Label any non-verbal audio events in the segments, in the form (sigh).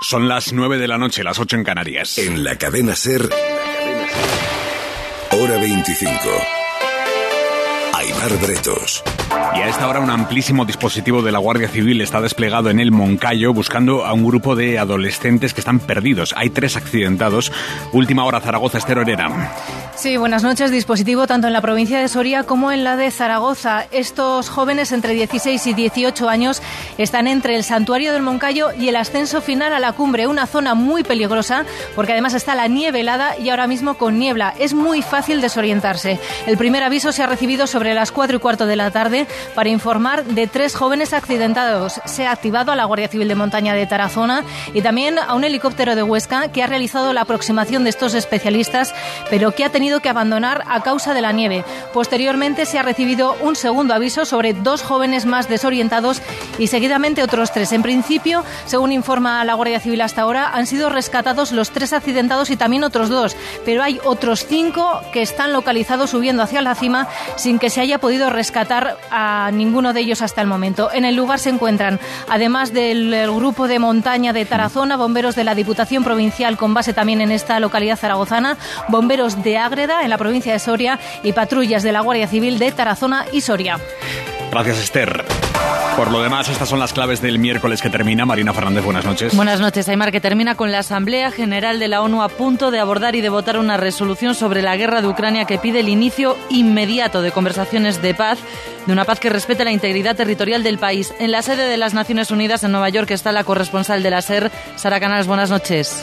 Son las 9 de la noche, las 8 en Canarias. En la cadena Ser, hora 25. Aymar Bretos. Y a esta hora un amplísimo dispositivo de la Guardia Civil está desplegado en el Moncayo buscando a un grupo de adolescentes que están perdidos. Hay tres accidentados. Última hora, Zaragoza, Estero Herera. Sí, buenas noches. Dispositivo tanto en la provincia de Soria como en la de Zaragoza. Estos jóvenes entre 16 y 18 años están entre el santuario del Moncayo y el ascenso final a la cumbre, una zona muy peligrosa porque además está la nieve helada y ahora mismo con niebla. Es muy fácil desorientarse. El primer aviso se ha recibido sobre las 4 y cuarto de la tarde para informar de tres jóvenes accidentados. Se ha activado a la Guardia Civil de Montaña de Tarazona y también a un helicóptero de Huesca que ha realizado la aproximación de estos especialistas, pero que ha tenido que abandonar a causa de la nieve. Posteriormente se ha recibido un segundo aviso sobre dos jóvenes más desorientados y seguidamente otros tres. En principio, según informa la Guardia Civil hasta ahora, han sido rescatados los tres accidentados y también otros dos, pero hay otros cinco que están localizados subiendo hacia la cima sin que se haya podido rescatar a ninguno de ellos hasta el momento. En el lugar se encuentran, además del grupo de montaña de Tarazona, bomberos de la Diputación Provincial con base también en esta localidad zaragozana, bomberos de Agre en la provincia de Soria, y patrullas de la Guardia Civil de Tarazona y Soria. Gracias, Esther. Por lo demás, estas son las claves del miércoles que termina. Marina Fernández, buenas noches. Buenas noches, Aymar, que termina con la Asamblea General de la ONU a punto de abordar y de votar una resolución sobre la guerra de Ucrania que pide el inicio inmediato de conversaciones de paz, de una paz que respete la integridad territorial del país. En la sede de las Naciones Unidas en Nueva York está la corresponsal de la SER, Sara Canales. Buenas noches.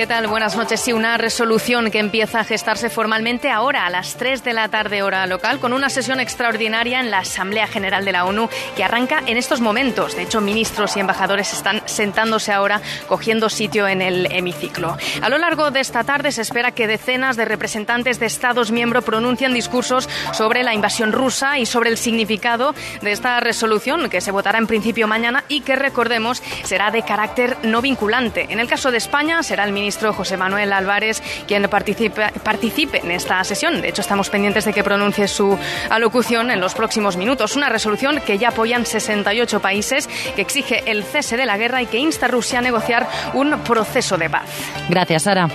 ¿Qué tal? Buenas noches. Sí, una resolución que empieza a gestarse formalmente ahora a las 3 de la tarde hora local con una sesión extraordinaria en la Asamblea General de la ONU que arranca en estos momentos. De hecho, ministros y embajadores están sentándose ahora cogiendo sitio en el hemiciclo. A lo largo de esta tarde se espera que decenas de representantes de Estados miembros pronuncien discursos sobre la invasión rusa y sobre el significado de esta resolución que se votará en principio mañana y que, recordemos, será de carácter no vinculante. En el caso de España será el ministro ministro José Manuel Álvarez quien participe, participe en esta sesión. De hecho, estamos pendientes de que pronuncie su alocución en los próximos minutos. Una resolución que ya apoyan 68 países, que exige el cese de la guerra y que insta a Rusia a negociar un proceso de paz. Gracias, Sara.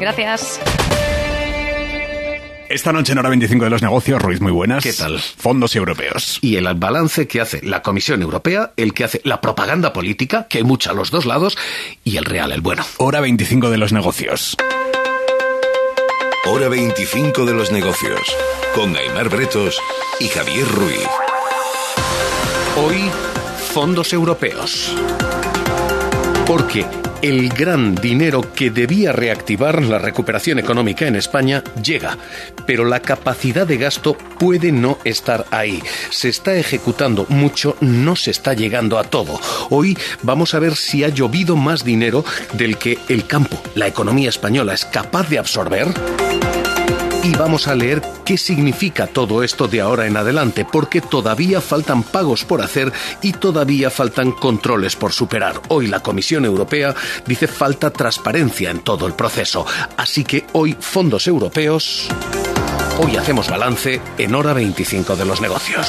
Gracias. Esta noche en hora 25 de los negocios, Ruiz, muy buenas. ¿Qué tal? Fondos europeos. Y el balance que hace la Comisión Europea, el que hace la propaganda política, que hay mucha a los dos lados, y el real, el bueno. Hora 25 de los negocios. Hora 25 de los negocios. Con Aymar Bretos y Javier Ruiz. Hoy, fondos europeos. Porque el gran dinero que debía reactivar la recuperación económica en España llega, pero la capacidad de gasto puede no estar ahí. Se está ejecutando mucho, no se está llegando a todo. Hoy vamos a ver si ha llovido más dinero del que el campo, la economía española es capaz de absorber y vamos a leer qué significa todo esto de ahora en adelante, porque todavía faltan pagos por hacer y todavía faltan controles por superar. Hoy la Comisión Europea dice falta transparencia en todo el proceso, así que hoy fondos europeos, hoy hacemos balance en hora 25 de los negocios.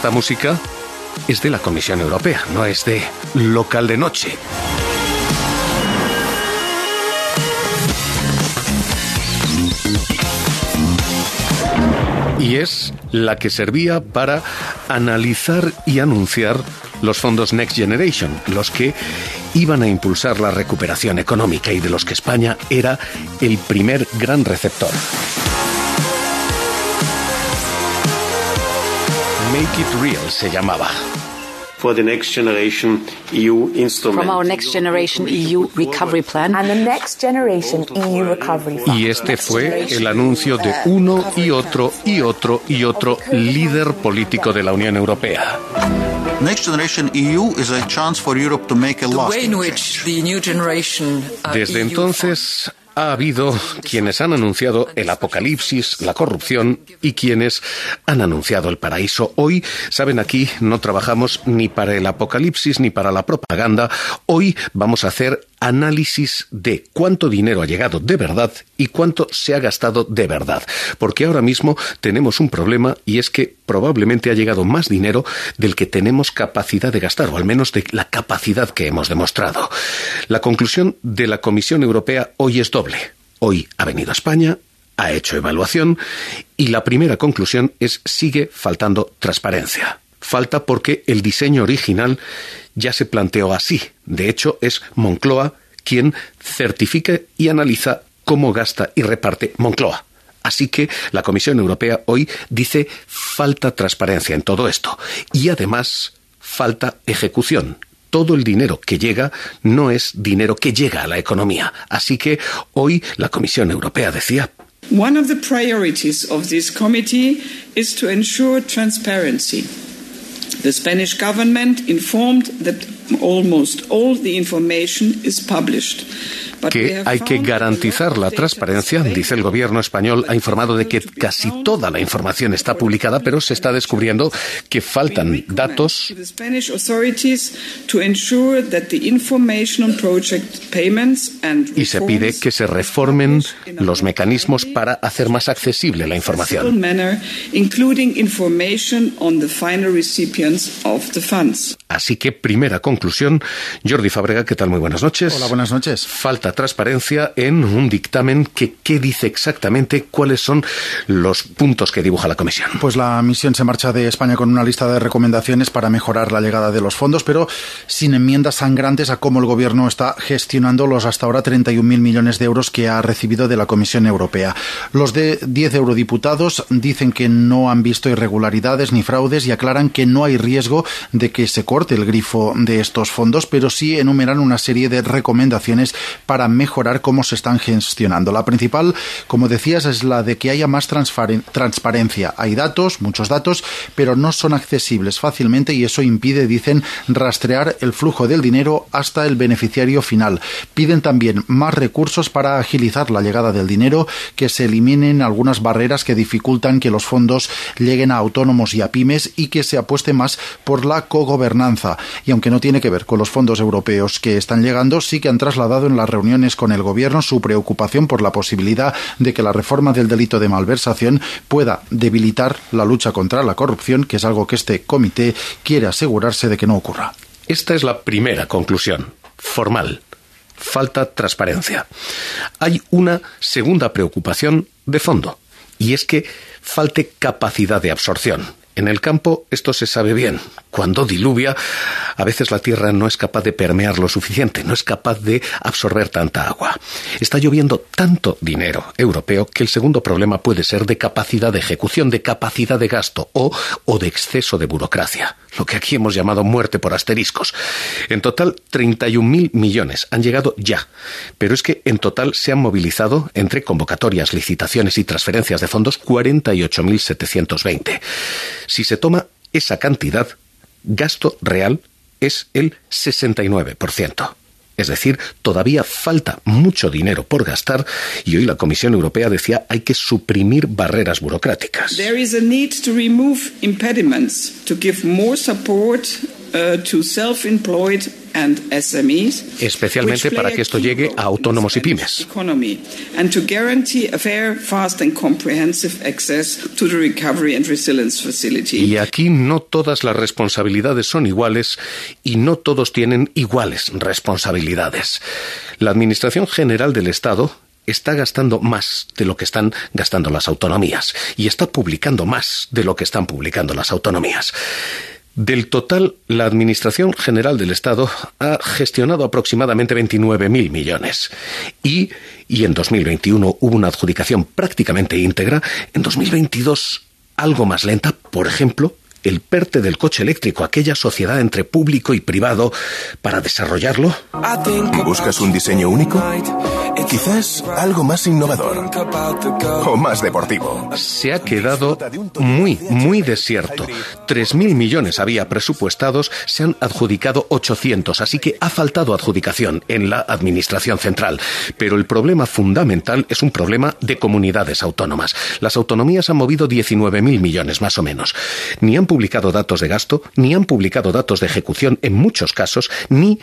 Esta música es de la Comisión Europea, no es de local de noche. Y es la que servía para analizar y anunciar los fondos Next Generation, los que iban a impulsar la recuperación económica y de los que España era el primer gran receptor. Make It Real se llamaba. For the next generation EU instrument. From our next generation EU recovery plan. And the next generation EU recovery fund. Y este fue el anuncio de uno y otro y otro y otro líder político de la Unión Europea. Next Generation EU is a chance for Europe to make a The way lasting in which the new generation Desde EU entonces ha habido quienes han anunciado el apocalipsis, la corrupción y quienes han anunciado el paraíso. Hoy, saben, aquí no trabajamos ni para el apocalipsis ni para la propaganda. Hoy vamos a hacer análisis de cuánto dinero ha llegado de verdad y cuánto se ha gastado de verdad. Porque ahora mismo tenemos un problema y es que probablemente ha llegado más dinero del que tenemos capacidad de gastar, o al menos de la capacidad que hemos demostrado. La conclusión de la Comisión Europea hoy es doble. Hoy ha venido a España, ha hecho evaluación y la primera conclusión es sigue faltando transparencia. Falta porque el diseño original ya se planteó así. De hecho, es Moncloa quien certifica y analiza cómo gasta y reparte Moncloa. Así que la Comisión Europea hoy dice falta transparencia en todo esto y además falta ejecución. Todo el dinero que llega no es dinero que llega a la economía. Así que hoy la Comisión Europea decía One of the priorities of this committee is to ensure transparency. The Spanish government informed that almost all the information is published que hay que garantizar la transparencia. Dice el gobierno español, ha informado de que casi toda la información está publicada, pero se está descubriendo que faltan datos. Y se pide que se reformen los mecanismos para hacer más accesible la información. Así que, primera conclusión, Jordi Fabrega, ¿qué tal? Muy buenas noches. Hola, buenas noches. Falta transparencia en un dictamen que qué dice exactamente cuáles son los puntos que dibuja la comisión. Pues la misión se marcha de España con una lista de recomendaciones para mejorar la llegada de los fondos, pero sin enmiendas sangrantes a cómo el gobierno está gestionando los hasta ahora 31.000 millones de euros que ha recibido de la Comisión Europea. Los de 10 eurodiputados dicen que no han visto irregularidades ni fraudes y aclaran que no hay riesgo de que se corte el grifo de estos fondos, pero sí enumeran una serie de recomendaciones para mejorar cómo se están gestionando. La principal, como decías, es la de que haya más transparencia. Hay datos, muchos datos, pero no son accesibles fácilmente y eso impide, dicen, rastrear el flujo del dinero hasta el beneficiario final. Piden también más recursos para agilizar la llegada del dinero, que se eliminen algunas barreras que dificultan que los fondos lleguen a autónomos y a pymes y que se apueste más por la cogobernanza. Y aunque no tiene que ver con los fondos europeos que están llegando, sí que han trasladado en la reunión con el Gobierno su preocupación por la posibilidad de que la reforma del delito de malversación pueda debilitar la lucha contra la corrupción, que es algo que este comité quiere asegurarse de que no ocurra. Esta es la primera conclusión, formal. Falta transparencia. Hay una segunda preocupación de fondo, y es que falte capacidad de absorción. En el campo esto se sabe bien. Cuando diluvia, a veces la tierra no es capaz de permear lo suficiente, no es capaz de absorber tanta agua. Está lloviendo tanto dinero europeo que el segundo problema puede ser de capacidad de ejecución, de capacidad de gasto o, o de exceso de burocracia, lo que aquí hemos llamado muerte por asteriscos. En total, 31.000 millones han llegado ya, pero es que en total se han movilizado entre convocatorias, licitaciones y transferencias de fondos 48.720. Si se toma esa cantidad, gasto real es el 69%. Es decir, todavía falta mucho dinero por gastar y hoy la Comisión Europea decía hay que suprimir barreras burocráticas. There is a need to remove impediments to give more support especialmente para que esto llegue a autónomos y pymes. Y aquí no todas las responsabilidades son iguales y no todos tienen iguales responsabilidades. La Administración General del Estado está gastando más de lo que están gastando las autonomías y está publicando más de lo que están publicando las autonomías. Del total, la Administración General del Estado ha gestionado aproximadamente 29.000 millones. Y, y en 2021 hubo una adjudicación prácticamente íntegra. En 2022 algo más lenta, por ejemplo, el PERTE del coche eléctrico, aquella sociedad entre público y privado, para desarrollarlo? ¿Buscas un diseño único? Quizás algo más innovador o más deportivo. Se ha quedado muy, muy desierto. 3.000 millones había presupuestados, se han adjudicado 800, así que ha faltado adjudicación en la Administración Central. Pero el problema fundamental es un problema de comunidades autónomas. Las autonomías han movido 19.000 millones, más o menos. Ni han publicado datos de gasto, ni han publicado datos de ejecución en muchos casos, ni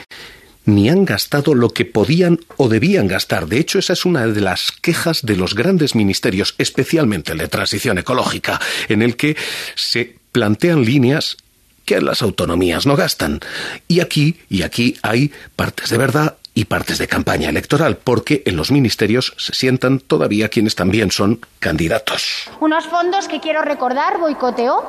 ni han gastado lo que podían o debían gastar. De hecho, esa es una de las quejas de los grandes ministerios, especialmente el de transición ecológica, en el que se plantean líneas que las autonomías no gastan. Y aquí, y aquí hay partes de verdad y partes de campaña electoral, porque en los ministerios se sientan todavía quienes también son candidatos. Unos fondos que quiero recordar boicoteó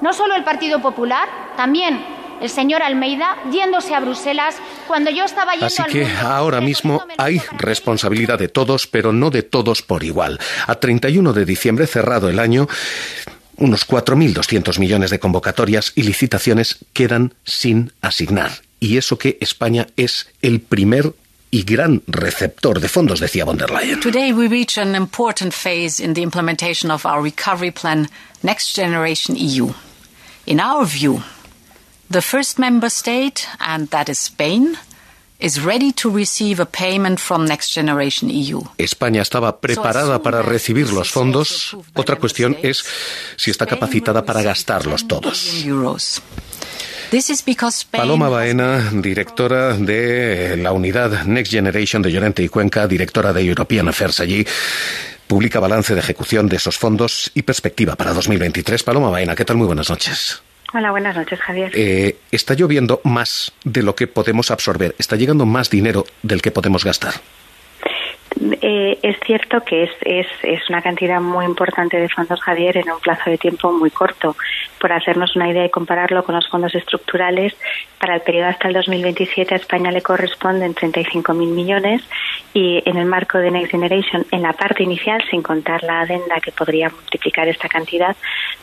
no solo el Partido Popular, también el señor Almeida yéndose a Bruselas cuando yo estaba yendo Así que ahora mismo hay responsabilidad de todos, pero no de todos por igual. A 31 de diciembre, cerrado el año, unos 4.200 millones de convocatorias y licitaciones quedan sin asignar. Y eso que España es el primer y gran receptor de fondos, decía von der Leyen. Today we reach an important phase in the implementation of our recovery plan, Next Generation EU. In our view, the first member state, and that is Spain, is ready to receive a payment from Next Generation EU. España estaba preparada para recibir los fondos. Otra cuestión es si está capacitada para gastarlos todos. Paloma Baena, directora de la unidad Next Generation de Llorente y Cuenca, directora de European Affairs allí, publica balance de ejecución de esos fondos y perspectiva para 2023. Paloma Baena, ¿qué tal? Muy buenas noches. Hola, buenas noches, Javier. Eh, está lloviendo más de lo que podemos absorber. Está llegando más dinero del que podemos gastar. Eh, es cierto que es, es, es, una cantidad muy importante de fondos, Javier, en un plazo de tiempo muy corto. Por hacernos una idea y compararlo con los fondos estructurales, para el periodo hasta el 2027 a España le corresponden 35.000 millones y en el marco de Next Generation, en la parte inicial, sin contar la adenda que podría multiplicar esta cantidad,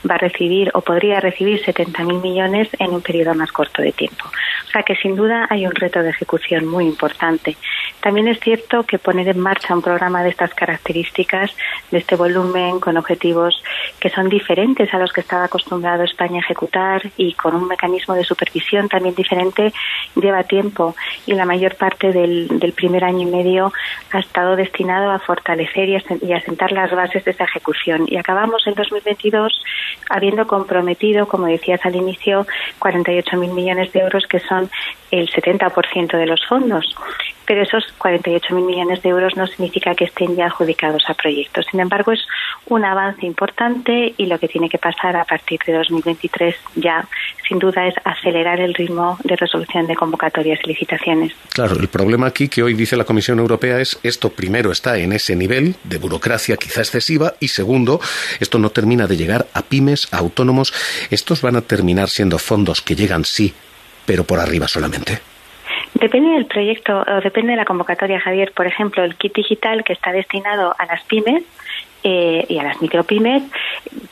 va a recibir o podría recibir 70.000 millones en un periodo más corto de tiempo. O sea que sin duda hay un reto de ejecución muy importante. También es cierto que poner en marcha un programa de estas características, de este volumen, con objetivos que son diferentes a los que estaba acostumbrado España a ejecutar y con un mecanismo de supervisión también diferente, lleva tiempo y la mayor parte del, del primer año y medio ha estado destinado a fortalecer y a, sentar las bases de esa ejecución. Y acabamos en 2022 habiendo comprometido, como decías al inicio, 48.000 millones de euros, que son el 70% de los fondos. Pero esos 48.000 millones de euros no significa que estén ya adjudicados a proyectos. Sin embargo, es un avance importante y lo que tiene que pasar a partir de 2023 ya, sin duda, es acelerar el ritmo de resolución de convocatorias y licitaciones. Claro, el problema aquí que hoy dice la Comisión Europea es esto primero está en ese nivel de burocracia quizá excesiva y segundo, esto no termina de llegar a pymes, a autónomos. Estos van a terminar siendo fondos que llegan sí pero por arriba solamente? Depende del proyecto o depende de la convocatoria, Javier. Por ejemplo, el kit digital que está destinado a las pymes eh, y a las micropymes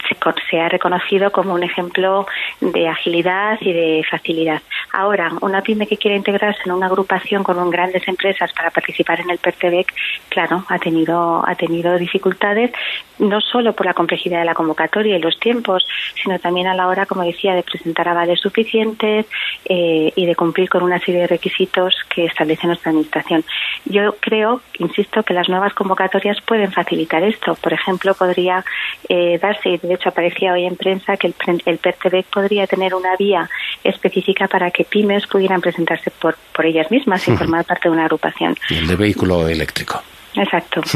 se, se, ha reconocido como un ejemplo de agilidad y de facilidad. Ahora, una pyme que quiere integrarse en una agrupación con grandes empresas para participar en el PERTEBEC, claro, ha tenido, ha tenido dificultades, no solo por la complejidad de la convocatoria y los tiempos, sino también a la hora, como decía, de presentar avales suficientes eh, y de cumplir con una serie de requisitos que establece nuestra Administración. Yo creo, insisto, que las nuevas convocatorias pueden facilitar esto. Por ejemplo, podría eh, darse, y de hecho aparecía hoy en prensa, que el, el PERTEBEC podría tener una vía específica para que pymes pudieran presentarse por, por ellas mismas y (laughs) formar parte de una agrupación. el de vehículo eléctrico. Exacto. (laughs)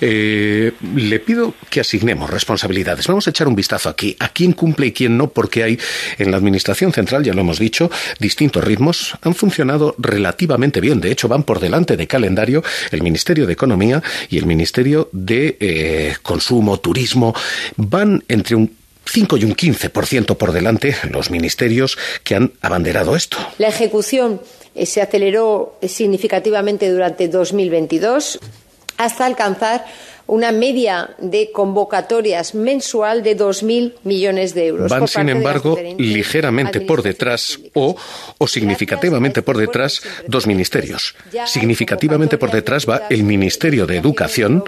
Eh, le pido que asignemos responsabilidades. Vamos a echar un vistazo aquí a quién cumple y quién no, porque hay en la Administración Central, ya lo hemos dicho, distintos ritmos. Han funcionado relativamente bien. De hecho, van por delante de calendario el Ministerio de Economía y el Ministerio de eh, Consumo, Turismo. Van entre un 5 y un 15% por delante los ministerios que han abanderado esto. La ejecución eh, se aceleró significativamente durante 2022 hasta alcanzar una media de convocatorias mensual de 2.000 millones de euros. Van, sin embargo, ligeramente por detrás o, o significativamente por detrás dos ministerios. Significativamente por detrás va el Ministerio de Educación,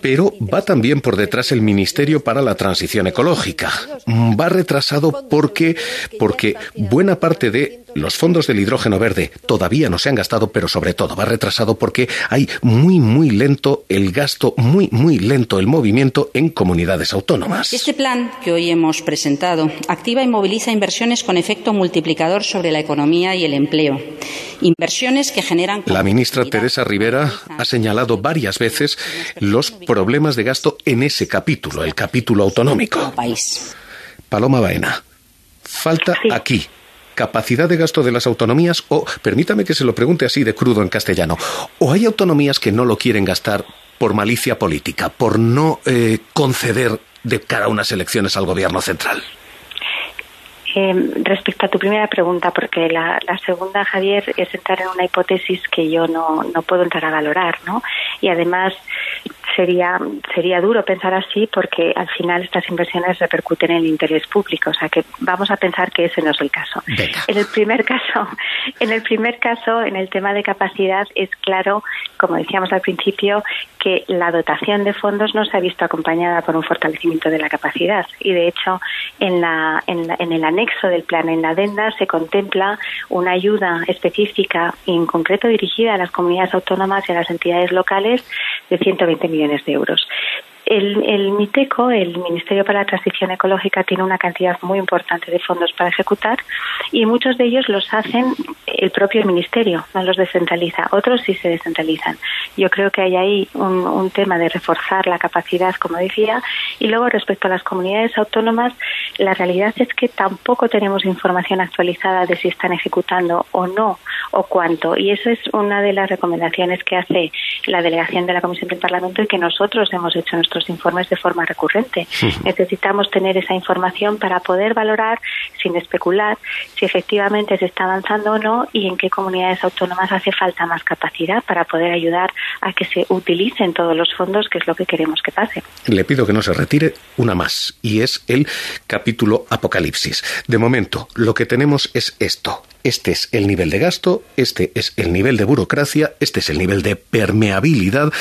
pero va también por detrás el Ministerio para la Transición Ecológica. Va retrasado porque, porque buena parte de los fondos del hidrógeno verde todavía no se han gastado, pero sobre todo va retrasado porque hay muy, muy lento el gasto, muy, muy lento el movimiento en comunidades autónomas. Este plan que hoy hemos presentado activa y moviliza inversiones con efecto multiplicador sobre la economía y el empleo. Inversiones que generan. La ministra Teresa Rivera ha señalado varias veces los problemas de gasto en ese capítulo, el capítulo autonómico. País. Paloma Baena, falta aquí capacidad de gasto de las autonomías o, permítame que se lo pregunte así de crudo en castellano, o hay autonomías que no lo quieren gastar por malicia política, por no eh, conceder de cara a unas elecciones al gobierno central. Eh, respecto a tu primera pregunta, porque la, la, segunda, Javier, es entrar en una hipótesis que yo no, no puedo entrar a valorar, ¿no? Y además sería sería duro pensar así porque al final estas inversiones repercuten en el interés público, o sea que vamos a pensar que ese no es el caso. Venga. En el primer caso, (laughs) en el primer caso, en el tema de capacidad es claro, como decíamos al principio, que la dotación de fondos no se ha visto acompañada por un fortalecimiento de la capacidad y de hecho en la en, la, en el anexo del plan en la adenda se contempla una ayuda específica y en concreto dirigida a las comunidades autónomas y a las entidades locales de 120 millones de euros. El, MITECO, el Ministerio para la Transición Ecológica, tiene una cantidad muy importante de fondos para ejecutar y muchos de ellos los hacen el propio Ministerio, no los descentraliza. Otros sí se descentralizan. Yo creo que hay ahí un, tema de reforzar la capacidad, como decía, y luego respecto a las comunidades autónomas, la realidad es que tampoco tenemos información actualizada de si están ejecutando o no o cuánto. Y eso es una de las recomendaciones que hace la delegación de la Comisión del Parlamento y que nosotros hemos hecho en nuestros informes de forma recurrente. Sí. Necesitamos tener esa información para poder valorar, sin especular, si efectivamente se está avanzando o no y en qué comunidades autónomas hace falta más capacidad para poder ayudar a que se utilicen todos los fondos, que es lo que queremos que pase. Le pido que no se retire una más y es el capítulo Apocalipsis. De momento, lo que tenemos es esto. Este es el nivel de gasto, este es el nivel de burocracia, este es el nivel de permeabilidad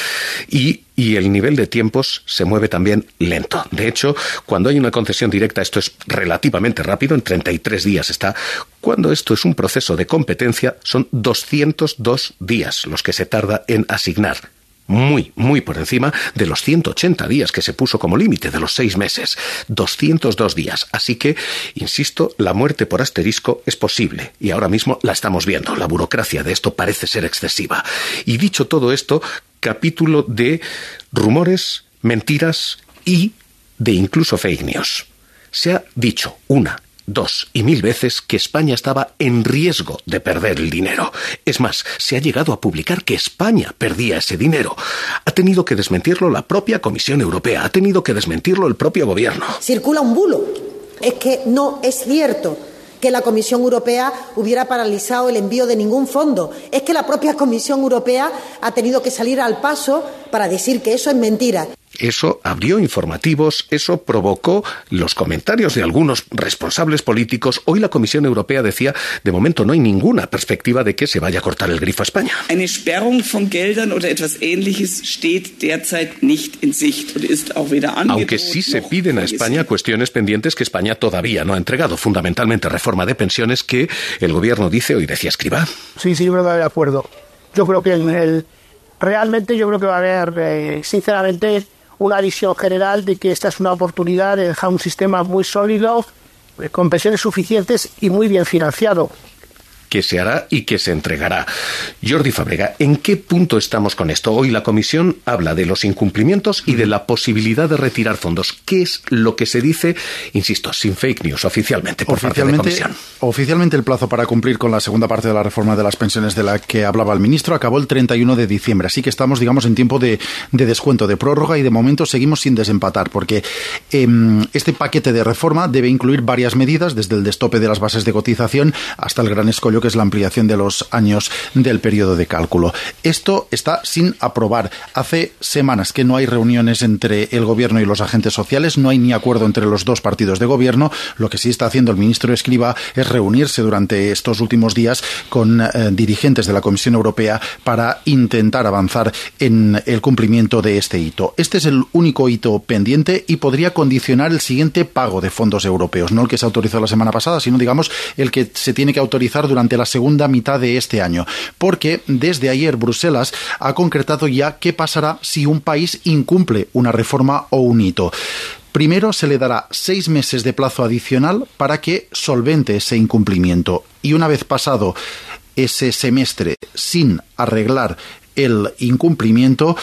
y, y, el nivel de tiempos se mueve también lento. De hecho, cuando hay una concesión directa, esto es relativamente rápido, en 33 días está. Cuando esto es un proceso de competencia, son 202 días los que se tarda en asignar muy, muy por encima de los 180 días que se puso como límite de los seis meses. 202 días. Así que, insisto, la muerte por asterisco es posible y ahora mismo la estamos viendo. La burocracia de esto parece ser excesiva. Y dicho todo esto, capítulo de rumores, mentiras y de incluso fake news. Se ha dicho una dos y mil veces que España estaba en riesgo de perder el dinero. Es más, se ha llegado a publicar que España perdía ese dinero. Ha tenido que desmentirlo la propia Comisión Europea, ha tenido que desmentirlo el propio gobierno. Circula un bulo. Es que no es cierto que la Comisión Europea hubiera paralizado el envío de ningún fondo. Es que la propia Comisión Europea ha tenido que salir al paso para decir que eso es mentira. Eso abrió informativos, eso provocó los comentarios de algunos responsables políticos. Hoy la Comisión Europea decía, de momento no hay ninguna perspectiva de que se vaya a cortar el grifo a España. Eine Sperrung von Geldern oder etwas ähnliches steht derzeit nicht in Sicht und ist auch weder Aunque sí se piden a España cuestiones pendientes que España todavía no ha entregado, fundamentalmente reforma de pensiones que el gobierno dice, hoy decía Escribá. Sí, sí, yo de acuerdo. Yo creo que en el, realmente yo creo que va a haber, eh, sinceramente, una visión general de que esta es una oportunidad de dejar un sistema muy sólido, con pensiones suficientes y muy bien financiado que se hará y que se entregará. Jordi Fabrega, ¿en qué punto estamos con esto? Hoy la Comisión habla de los incumplimientos y de la posibilidad de retirar fondos. ¿Qué es lo que se dice, insisto, sin fake news oficialmente por oficialmente, parte de la Comisión? Oficialmente el plazo para cumplir con la segunda parte de la reforma de las pensiones de la que hablaba el ministro acabó el 31 de diciembre, así que estamos, digamos, en tiempo de, de descuento, de prórroga y de momento seguimos sin desempatar porque eh, este paquete de reforma debe incluir varias medidas, desde el destope de las bases de cotización hasta el gran escollo julio, que es la ampliación de los años del periodo de cálculo. Esto está sin aprobar. Hace semanas que no hay reuniones entre el gobierno y los agentes sociales, no hay ni acuerdo entre los dos partidos de gobierno. Lo que sí está haciendo el ministro Escriba es reunirse durante estos últimos días con eh, dirigentes de la Comisión Europea para intentar avanzar en el cumplimiento de este hito. Este es el único hito pendiente y podría condicionar el siguiente pago de fondos europeos, no el que se autorizó la semana pasada, sino digamos el que se tiene que autorizar durante la segunda mitad de este año, porque desde ayer Bruselas ha concretado ya qué pasará si un país incumple una reforma o un hito. Primero se le dará seis meses de plazo adicional para que solvente ese incumplimiento. Y una vez pasado ese semestre sin arreglar el incumplimiento,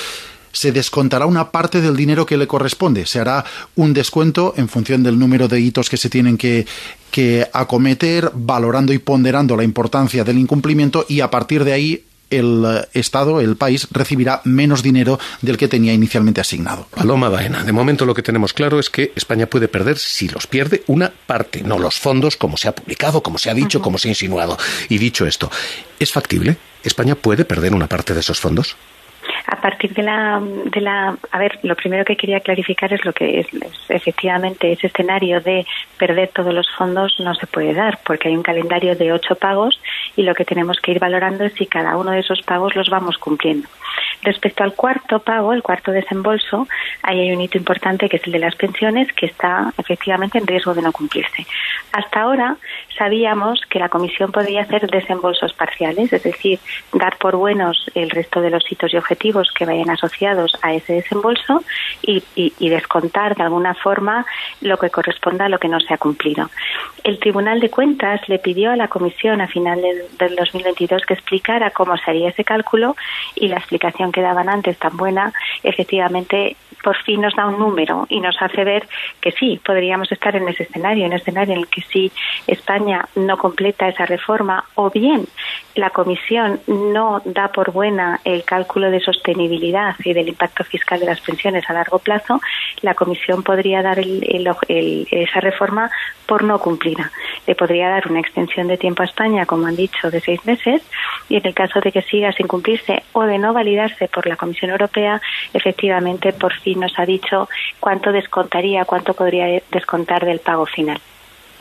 se descontará una parte del dinero que le corresponde. Se hará un descuento en función del número de hitos que se tienen que, que acometer, valorando y ponderando la importancia del incumplimiento y a partir de ahí el eh, Estado, el país, recibirá menos dinero del que tenía inicialmente asignado. Paloma Baena, de momento lo que tenemos claro es que España puede perder, si los pierde, una parte, no los fondos, como se ha publicado, como se ha dicho, como se ha insinuado. Y dicho esto, ¿es factible? ¿España puede perder una parte de esos fondos? A partir de la, de la, a ver, lo primero que quería clarificar es lo que es, efectivamente ese escenario de perder todos los fondos no se puede dar porque hay un calendario de ocho pagos y lo que tenemos que ir valorando es si cada uno de esos pagos los vamos cumpliendo. Respecto al cuarto pago, el cuarto desembolso, ahí hay un hito importante que es el de las pensiones que está efectivamente en riesgo de no cumplirse. Hasta ahora sabíamos que la Comisión podía hacer desembolsos parciales, es decir, dar por buenos el resto de los hitos y objetivos que vayan asociados a ese desembolso y, descontar de alguna forma lo que corresponda a lo que no se ha cumplido. El Tribunal de Cuentas le pidió a la Comisión a finales del 2022 que explicara cómo se haría ese cálculo y la explicación que daban antes tan buena, efectivamente por fin nos da un número y nos hace ver que sí, podríamos estar en ese escenario, en el escenario en el que sí España no completa esa reforma o bien la Comisión no da por buena el cálculo de sostenibilidad y del impacto fiscal de las pensiones a largo plazo, la Comisión podría dar esa reforma por no cumplida. Le podría dar una extensión de tiempo a España, como han dicho, de seis meses y en el caso de que siga sin cumplirse o de no validarse por la Comisión Europea, efectivamente por fin nos ha dicho cuánto descontaría, cuánto podría descontar del pago final.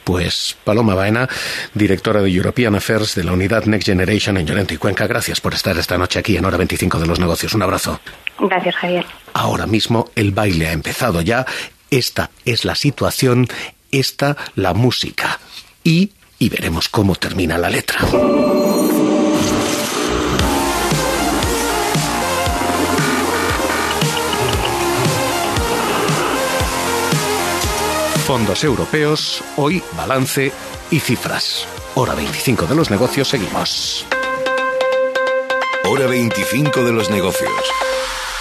Pues Paloma Baena, directora de European Affairs de la unidad Next Generation en Llorente y Cuenca, gracias por estar esta noche aquí en Hora 25 de los Negocios. Un abrazo. Gracias, Javier. Ahora mismo el baile ha empezado ya. Esta es la situación, esta la música. Y, y veremos cómo termina la letra. Fondos europeos, hoy balance y cifras. Hora 25 de los negocios, seguimos. Hora 25 de los negocios.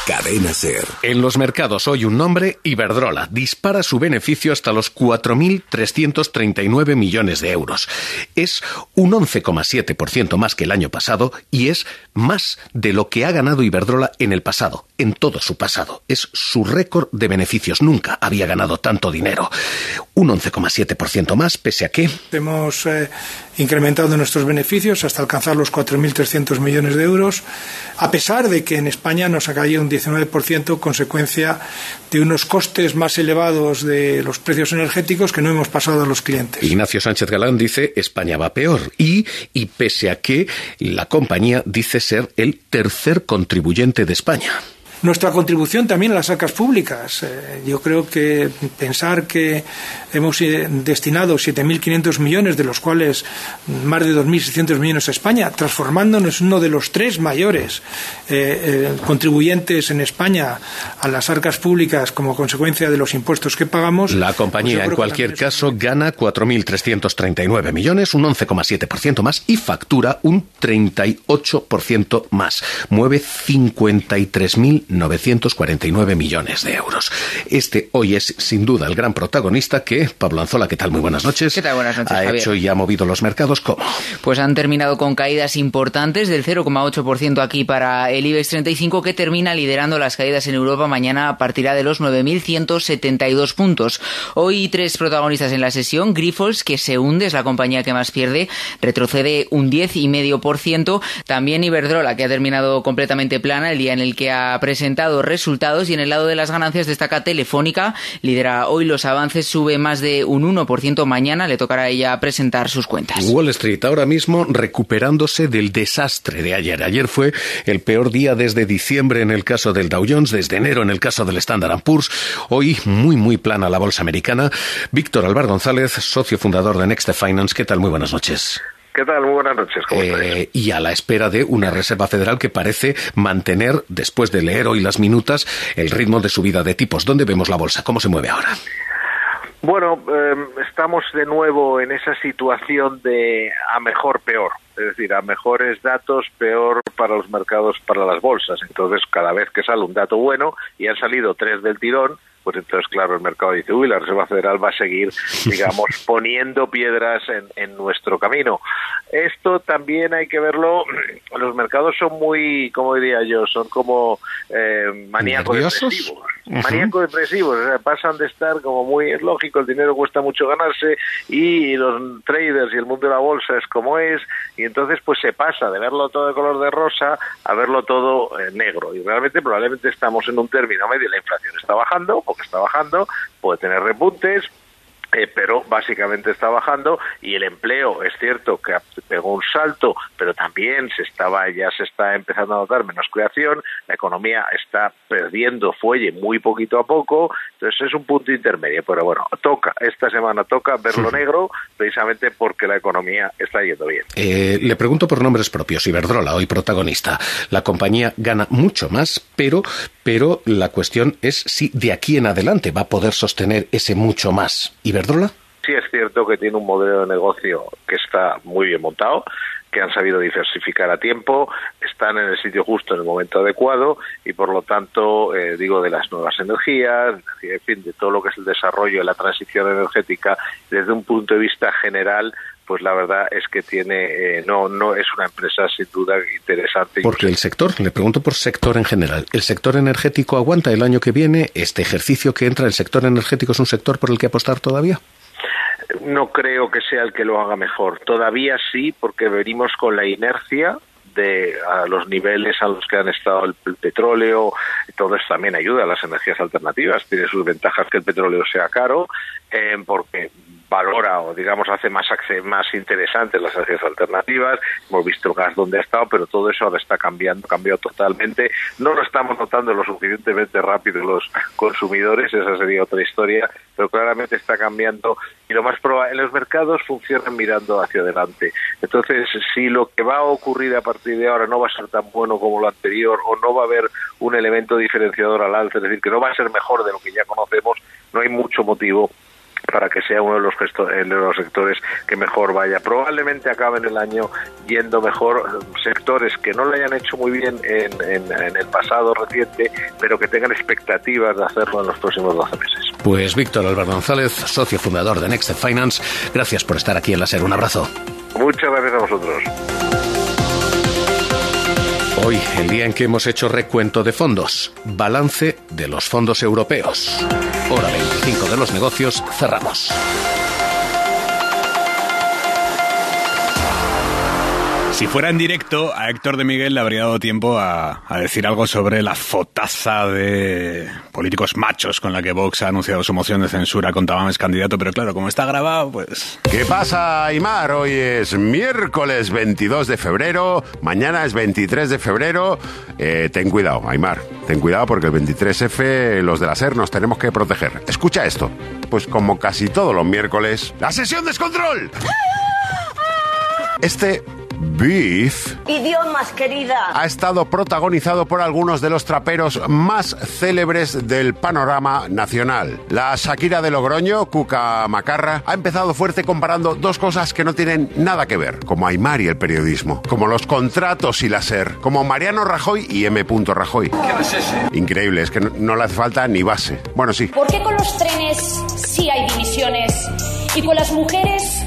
Cadena Ser. En los mercados hoy un nombre, Iberdrola, dispara su beneficio hasta los 4.339 millones de euros. Es un 11,7% más que el año pasado y es más de lo que ha ganado Iberdrola en el pasado, en todo su pasado. Es su récord de beneficios. Nunca había ganado tanto dinero. Un 11,7% más, pese a que... Hemos eh, incrementado nuestros beneficios hasta alcanzar los 4.300 millones de euros, a pesar de que en España nos ha caído un 19%, consecuencia de unos costes más elevados de los precios energéticos que no hemos pasado a los clientes. Ignacio Sánchez Galán dice España va peor y, y pese a que la compañía dice ser el tercer contribuyente de España nuestra contribución también a las arcas públicas. Eh, yo creo que pensar que hemos eh, destinado 7.500 millones, de los cuales más de 2.600 millones a España, transformándonos en uno de los tres mayores eh, contribuyentes en España a las arcas públicas como consecuencia de los impuestos que pagamos. La compañía, pues en cualquier caso, gana 4.339 millones, un 11,7% más, y factura un 38% más. Mueve 53.000 949 millones de euros. Este hoy es sin duda el gran protagonista que, Pablo Anzola, ¿qué tal? Muy buenas noches. ¿Qué tal? Buenas noches, Ha Javier. hecho y ha movido los mercados ¿cómo? Pues han terminado con caídas importantes del 0,8% aquí para el IBEX 35 que termina liderando las caídas en Europa. Mañana partirá de los 9.172 puntos. Hoy tres protagonistas en la sesión. Grifols, que se hunde, es la compañía que más pierde, retrocede un 10,5%. También Iberdrola, que ha terminado completamente plana el día en el que ha presentado resultados. Y en el lado de las ganancias destaca Telefónica, lidera hoy los avances, sube más de un 1%. Mañana le tocará a ella presentar sus cuentas. Wall Street ahora mismo recuperándose del desastre de ayer. Ayer fue el peor día desde diciembre en el caso del Dow Jones, desde enero en el caso del Standard Poor's. Hoy muy, muy plana la bolsa americana. Víctor Alvar González, socio fundador de Next Finance. ¿Qué tal? Muy buenas noches. ¿Qué tal? Muy buenas noches. ¿Cómo Eh, y a la espera de una Reserva Federal que parece mantener, después de leer hoy las minutas, el ritmo de subida de tipos. ¿Dónde vemos la bolsa? ¿Cómo se mueve ahora? Bueno, eh, estamos de nuevo en esa situación de a mejor peor, es decir, a mejores datos peor para los mercados, para las bolsas. Entonces, cada vez que sale un dato bueno y han salido tres del tirón, pues entonces, claro, el mercado dice, uy, la Reserva Federal va a seguir, (laughs) digamos, poniendo piedras en, en nuestro camino. Esto también hay que verlo, los mercados son muy, como diría yo, son como eh, maníacos depresivos. Maníacos depresivos, o sea, pasan de estar como muy, es lógico, el dinero cuesta mucho ganarse y los traders y el mundo de la bolsa es como es y entonces pues se pasa de verlo todo de color de rosa a verlo todo eh, negro y realmente probablemente estamos en un término medio, la inflación está bajando, porque está bajando, puede tener repuntes, eh, pero básicamente está bajando y el empleo es cierto que pegó un salto, pero también se estaba ya se está empezando a notar menos creación, la economía está perdiendo fuelle muy poquito a poco, entonces es un punto intermedio, pero bueno, toca, esta semana toca verlo negro precisamente porque la economía está yendo bien. Eh, le pregunto por nombres propios. Iberdrola, hoy protagonista. La compañía gana mucho más, pero, pero la cuestión es si de aquí en adelante va a poder sostener ese mucho más. ¿Iberdrola? Sí es cierto que tiene un modelo de negocio que está muy bien montado, que han sabido diversificar a tiempo, están en el sitio justo en el momento adecuado y por lo tanto, eh, digo, de las nuevas energías, en fin, de todo lo que es el desarrollo de la transición energética desde un punto de vista general, pues la verdad es que tiene, eh, no, no es una empresa sin duda interesante. Porque el sector, le pregunto por sector en general, ¿el sector energético aguanta el año que viene? ¿Este ejercicio que entra, el sector energético es un sector por el que apostar todavía? no creo que sea el que lo haga mejor. Todavía sí, porque venimos con la inercia de a los niveles a los que han estado el, el petróleo, todo eso también ayuda a las energías alternativas. Tiene sus ventajas que el petróleo sea caro, eh, porque valora o digamos hace más más interesantes las energías alternativas. Hemos visto el gas donde ha estado, pero todo eso ahora está cambiando, cambió totalmente. No lo estamos notando lo suficientemente rápido los consumidores, esa sería otra historia, pero claramente está cambiando y lo más probable, los mercados funcionan mirando hacia adelante. Entonces, si lo que va a ocurrir a partir de ahora no va a ser tan bueno como lo anterior o no va a haber un elemento diferenciador al alza, es decir, que no va a ser mejor de lo que ya conocemos, no hay mucho motivo para que sea uno de los, eh, de los sectores que mejor vaya. Probablemente acaben el año yendo mejor eh, sectores que no lo hayan hecho muy bien en, en- en el pasado reciente, pero que tengan expectativas de hacerlo en los próximos 12 meses. Pues Víctor Álvaro González, socio fundador de Next Finance, gracias por estar aquí en la SER. Un abrazo. Muchas gracias a vosotros. Hoy, el día en que hemos hecho recuento de fondos, balance de los fondos europeos. Hora 25 de los negocios, cerramos. Si fuera en directo, a Héctor de Miguel le habría dado tiempo a, a decir algo sobre la fotaza de políticos machos con la que Vox ha anunciado su moción de censura contra Mames candidato, pero claro, como está grabado, pues... ¿Qué pasa, Aymar? Hoy es miércoles 22 de febrero, mañana es 23 de febrero. Eh, ten cuidado, Aymar, ten cuidado porque el 23F, los de la SER, nos tenemos que proteger. Escucha esto. Pues como casi todos los miércoles, ¡la sesión descontrol! (laughs) Este Beef Idiomas, querida. ha estado protagonizado por algunos de los traperos más célebres del panorama nacional. La Shakira de Logroño, Cuca Macarra, ha empezado fuerte comparando dos cosas que no tienen nada que ver, como Aymar y el periodismo, como los contratos y la SER, como Mariano Rajoy y M. Rajoy. Increíble, es que no, no le hace falta ni base. Bueno, sí. ¿Por qué con los trenes sí hay divisiones y con las mujeres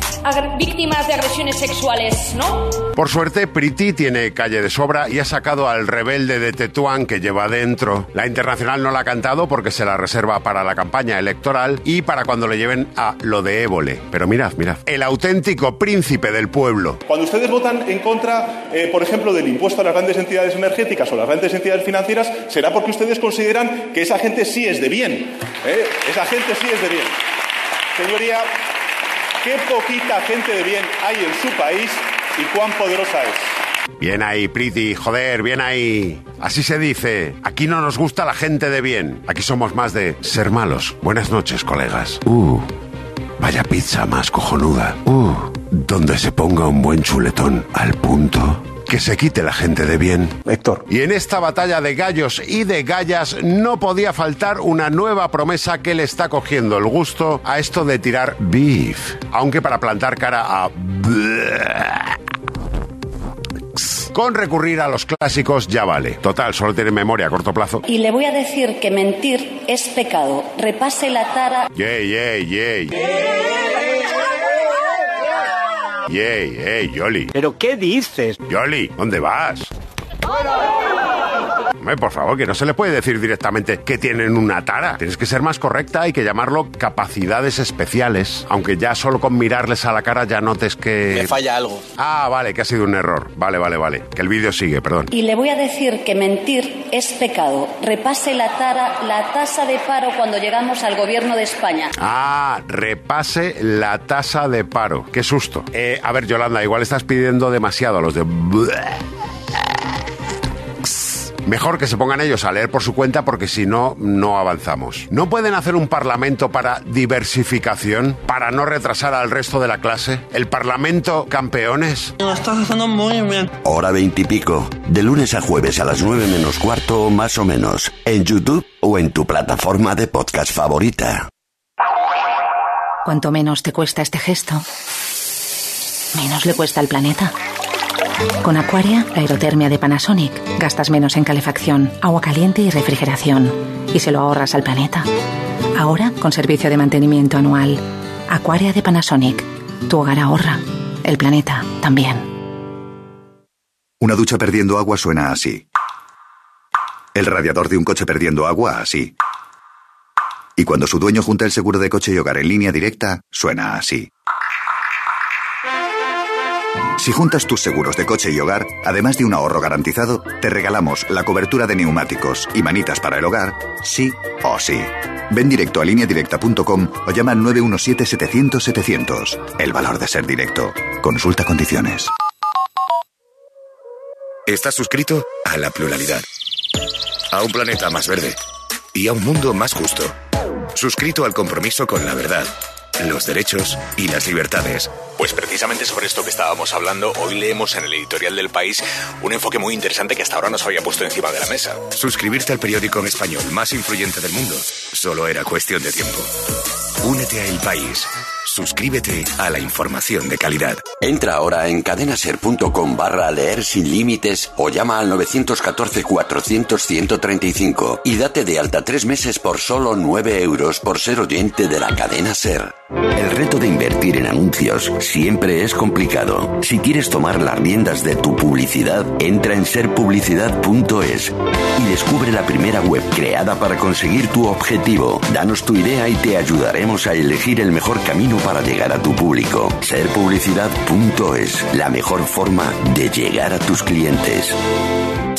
víctimas de agresiones sexuales no? Por suerte, Priti tiene calle de sobra y ha sacado al rebelde de Tetuán que lleva dentro. La internacional no la ha cantado porque se la reserva para la campaña electoral y para cuando le lleven a lo de Évole. Pero mirad, mirad, el auténtico príncipe del pueblo. Cuando ustedes votan en contra, eh, por ejemplo, del impuesto a las grandes entidades energéticas o las grandes entidades financieras, será porque ustedes consideran que esa gente sí es de bien. ¿eh? Esa gente sí es de bien. Señoría, qué poquita gente de bien hay en su país y cuán poderosa es. Bien ahí, Priti, joder, bien ahí. Así se dice. Aquí no nos gusta la gente de bien. Aquí somos más de ser malos. Buenas noches, colegas. Uh, vaya pizza más cojonuda. Uh, donde se ponga un buen chuletón al punto. Que se quite la gente de bien. Héctor. Y en esta batalla de gallos y de gallas no podía faltar una nueva promesa que le está cogiendo el gusto a esto de tirar beef. Aunque para plantar cara a... Con recurrir a los clásicos ya vale. Total, solo tiene memoria a corto plazo. Y le voy a decir que mentir es pecado. Repase la tara. Yey, yey, yey. Yey, yey, Yoli. ¿Pero qué dices? Yoli, ¿dónde vas? Hombre, por favor, que no se le puede decir directamente que tienen una tara. Tienes que ser más correcta, hay que llamarlo capacidades especiales. Aunque ya solo con mirarles a la cara ya notes que... Me falla algo. Ah, vale, que ha sido un error. Vale, vale, vale. Que el vídeo sigue, perdón. Y le voy a decir que mentir es pecado. Repase la tara, la tasa de paro cuando llegamos al gobierno de España. Ah, repase la tasa de paro. Qué susto. Eh, a ver, Yolanda, igual estás pidiendo demasiado a los de... Mejor que se pongan ellos a leer por su cuenta porque si no, no avanzamos. ¿No pueden hacer un parlamento para diversificación? ¿Para no retrasar al resto de la clase? ¿El parlamento campeones? Lo estás haciendo muy bien. Hora veintipico. De lunes a jueves a las nueve menos cuarto, más o menos. En YouTube o en tu plataforma de podcast favorita. Cuanto menos te cuesta este gesto, menos le cuesta al planeta. Con Aquaria, la aerotermia de Panasonic, gastas menos en calefacción, agua caliente y refrigeración. Y se lo ahorras al planeta. Ahora, con servicio de mantenimiento anual. Aquaria de Panasonic. Tu hogar ahorra. El planeta también. Una ducha perdiendo agua suena así. El radiador de un coche perdiendo agua así. Y cuando su dueño junta el seguro de coche y hogar en línea directa, suena así. Si juntas tus seguros de coche y hogar, además de un ahorro garantizado, te regalamos la cobertura de neumáticos y manitas para el hogar, sí o sí. Ven directo a lineadirecta.com o llama al 917-700-700. El valor de ser directo. Consulta condiciones. Estás suscrito a la pluralidad, a un planeta más verde y a un mundo más justo. Suscrito al compromiso con la verdad, los derechos y las libertades. Pues precisamente sobre esto que estábamos hablando, hoy leemos en el editorial del país un enfoque muy interesante que hasta ahora nos había puesto encima de la mesa. Suscribirte al periódico en español más influyente del mundo solo era cuestión de tiempo. Únete a El País. Suscríbete a la información de calidad. Entra ahora en cadenaser.com barra leer sin límites o llama al 914-400-135 y date de alta tres meses por solo 9 euros por ser oyente de la cadena Ser. El reto de invertir en anuncios siempre es complicado. Si quieres tomar las riendas de tu publicidad, entra en serpublicidad.es y descubre la primera web creada para conseguir tu objetivo. Danos tu idea y te ayudaremos a elegir el mejor camino para llegar a tu público. Serpublicidad.es, la mejor forma de llegar a tus clientes.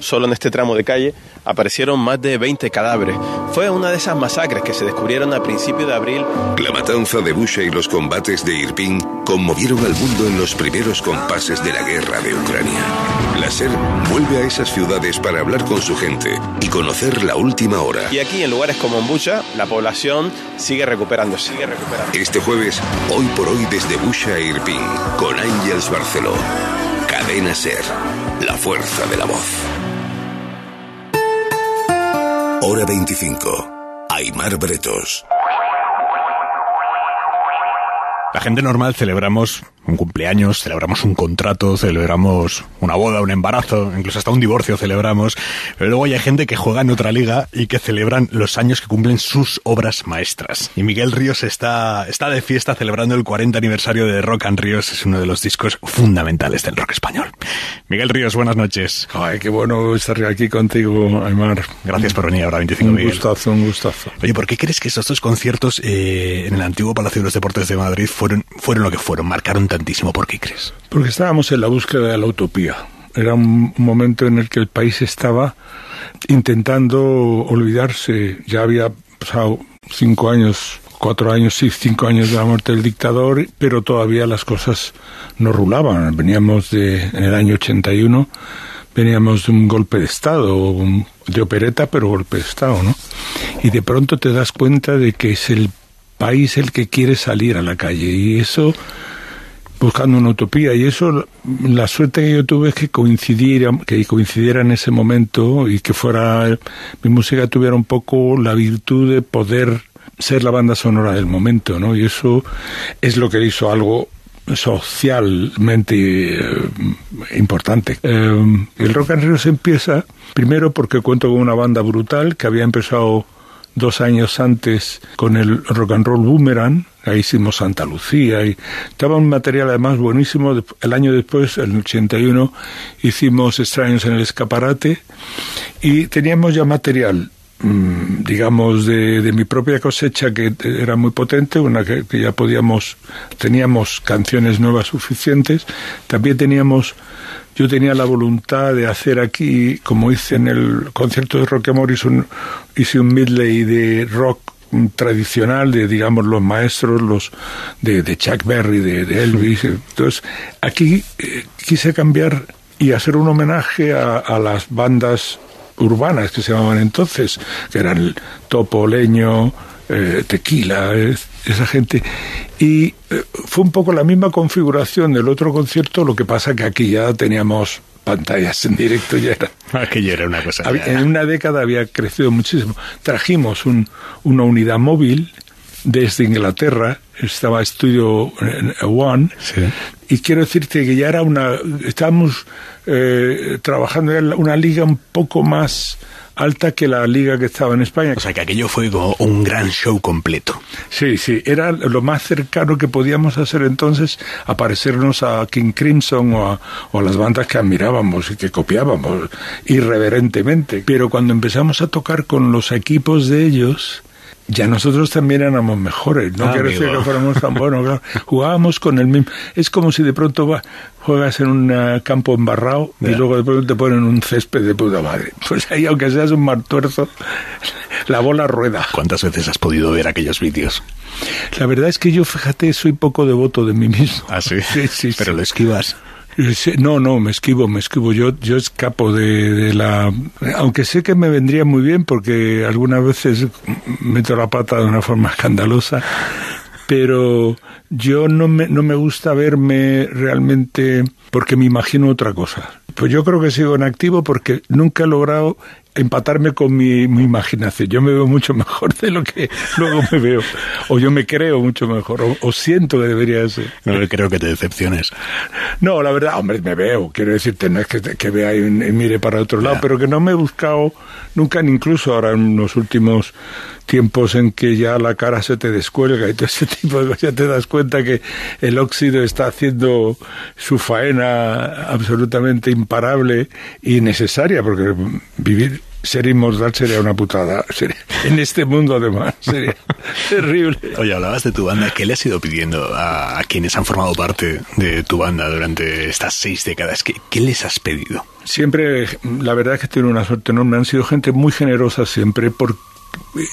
Solo en este tramo de calle aparecieron más de 20 cadáveres. Fue una de esas masacres que se descubrieron a principios de abril. La matanza de Busha y los combates de Irpin conmovieron al mundo en los primeros compases de la guerra de Ucrania. La SER vuelve a esas ciudades para hablar con su gente y conocer la última hora. Y aquí, en lugares como Busha, la población sigue recuperándose. Sigue recuperando. Este jueves, hoy por hoy desde Busha e Irpin, con Ángels Barceló. Cadena SER, la fuerza de la voz. Hora 25. Aymar Bretos. La gente normal celebramos un cumpleaños, celebramos un contrato, celebramos una boda, un embarazo, incluso hasta un divorcio celebramos, pero luego hay gente que juega en otra liga y que celebran los años que cumplen sus obras maestras. Y Miguel Ríos está, está de fiesta celebrando el 40 aniversario de Rock and Ríos, es uno de los discos fundamentales del rock español. Miguel Ríos, buenas noches. Ay, qué bueno estar aquí contigo, Aymar. Gracias por venir ahora 25 Un Miguel. gustazo, un gustazo. Oye, ¿por qué crees que esos dos conciertos eh, en el antiguo Palacio de los Deportes de Madrid fueron, fueron lo que fueron? Marcaron tantísimo. ¿Por qué crees? Porque estábamos en la búsqueda de la utopía. Era un momento en el que el país estaba intentando olvidarse. Ya había pasado cinco años, cuatro años, sí, cinco años de la muerte del dictador, pero todavía las cosas no rulaban. Veníamos de, en el año 81, veníamos de un golpe de Estado, de opereta, pero golpe de Estado, ¿no? Y de pronto te das cuenta de que es el país el que quiere salir a la calle. Y eso buscando una utopía y eso la suerte que yo tuve es que coincidiera que coincidiera en ese momento y que fuera mi música tuviera un poco la virtud de poder ser la banda sonora del momento no y eso es lo que hizo algo socialmente eh, importante. Eh, el Rock and Roll se empieza primero porque cuento con una banda brutal que había empezado dos años antes con el rock and roll boomerang, ahí hicimos Santa Lucía y estaba un material además buenísimo. El año después, en el 81, hicimos Extraños en el escaparate y teníamos ya material mm, digamos de, de mi propia cosecha que era muy potente una que, que ya podíamos teníamos canciones nuevas suficientes también teníamos yo tenía la voluntad de hacer aquí, como hice en el concierto de Roque Morrison, hice un medley de rock tradicional de digamos los maestros los de, de Chuck Berry de, de Elvis. Entonces aquí eh, quise cambiar y hacer un homenaje a, a las bandas urbanas que se llamaban entonces que eran el Topo Leño eh, Tequila es- esa gente y eh, fue un poco la misma configuración del otro concierto lo que pasa que aquí ya teníamos pantallas en directo ya era (laughs) Aquello era una cosa. había- en una década había crecido muchísimo. Trajimos un, una unidad móvil desde Inglaterra, estaba Studio eh, One, y quiero decirte que ya era una, estábamos eh, trabajando en una liga un poco más alta que la liga que estaba en España. O sea, que aquello fue como un gran show completo. Sí, sí, era lo más cercano que podíamos hacer entonces a parecernos a King Crimson o a, o a las bandas que admirábamos y que copiábamos irreverentemente. Pero cuando empezamos a tocar con los equipos de ellos, ya nosotros también éramos mejores. No Ah, quiero decir amigo. que fuéramos tan buenos. claro. (laughs) Jugábamos con el mismo. Es como si de pronto va- juegas en un eh, campo embarrado y luego de pronto te ponen un césped de puta madre. (laughs) Pues ahí, aunque seas un martuerzo, la bola rueda. ¿Cuántas veces has podido ver aquellos vídeos? La verdad es que yo, fíjate, soy poco devoto de mí mismo. Ah, sí. (laughs) Sí, sí, Pero sí. lo esquivas. No, no, me esquivo, me esquivo. Yo, yo escapo de, de la... Aunque sé que me vendría muy bien porque algunas veces meto la pata de una forma (laughs) escandalosa, pero yo no me, no me gusta verme realmente porque me imagino otra cosa. Pues yo creo que sigo en activo porque nunca he logrado empatarme con mi, mi, imaginación. Yo me veo mucho (laughs) mejor de lo que luego me veo. O yo me creo mucho mejor. O, siento que debería ser. No creo que te decepciones. No, la verdad, hombre, me veo. Quiero decirte, no es que, que vea y, mire para otro lado, pero que no me he buscado nunca, ni incluso ahora en los últimos tiempos en que ya la cara se te descuelga y todo ese (laughs) tipo de cosas, ya te das cuenta que el óxido está haciendo su faena absolutamente imparable y necesaria, porque vivir ser inmortal sería una putada. en este mundo, además, sería (laughs) terrible. Oye, hablabas de tu banda. ¿Qué le has ido pidiendo a, quienes han formado parte de tu banda durante estas seis décadas? ¿Qué, ¿Qué, les has pedido? Siempre, la verdad es que tiene una suerte enorme. Han sido gente muy generosa siempre, por,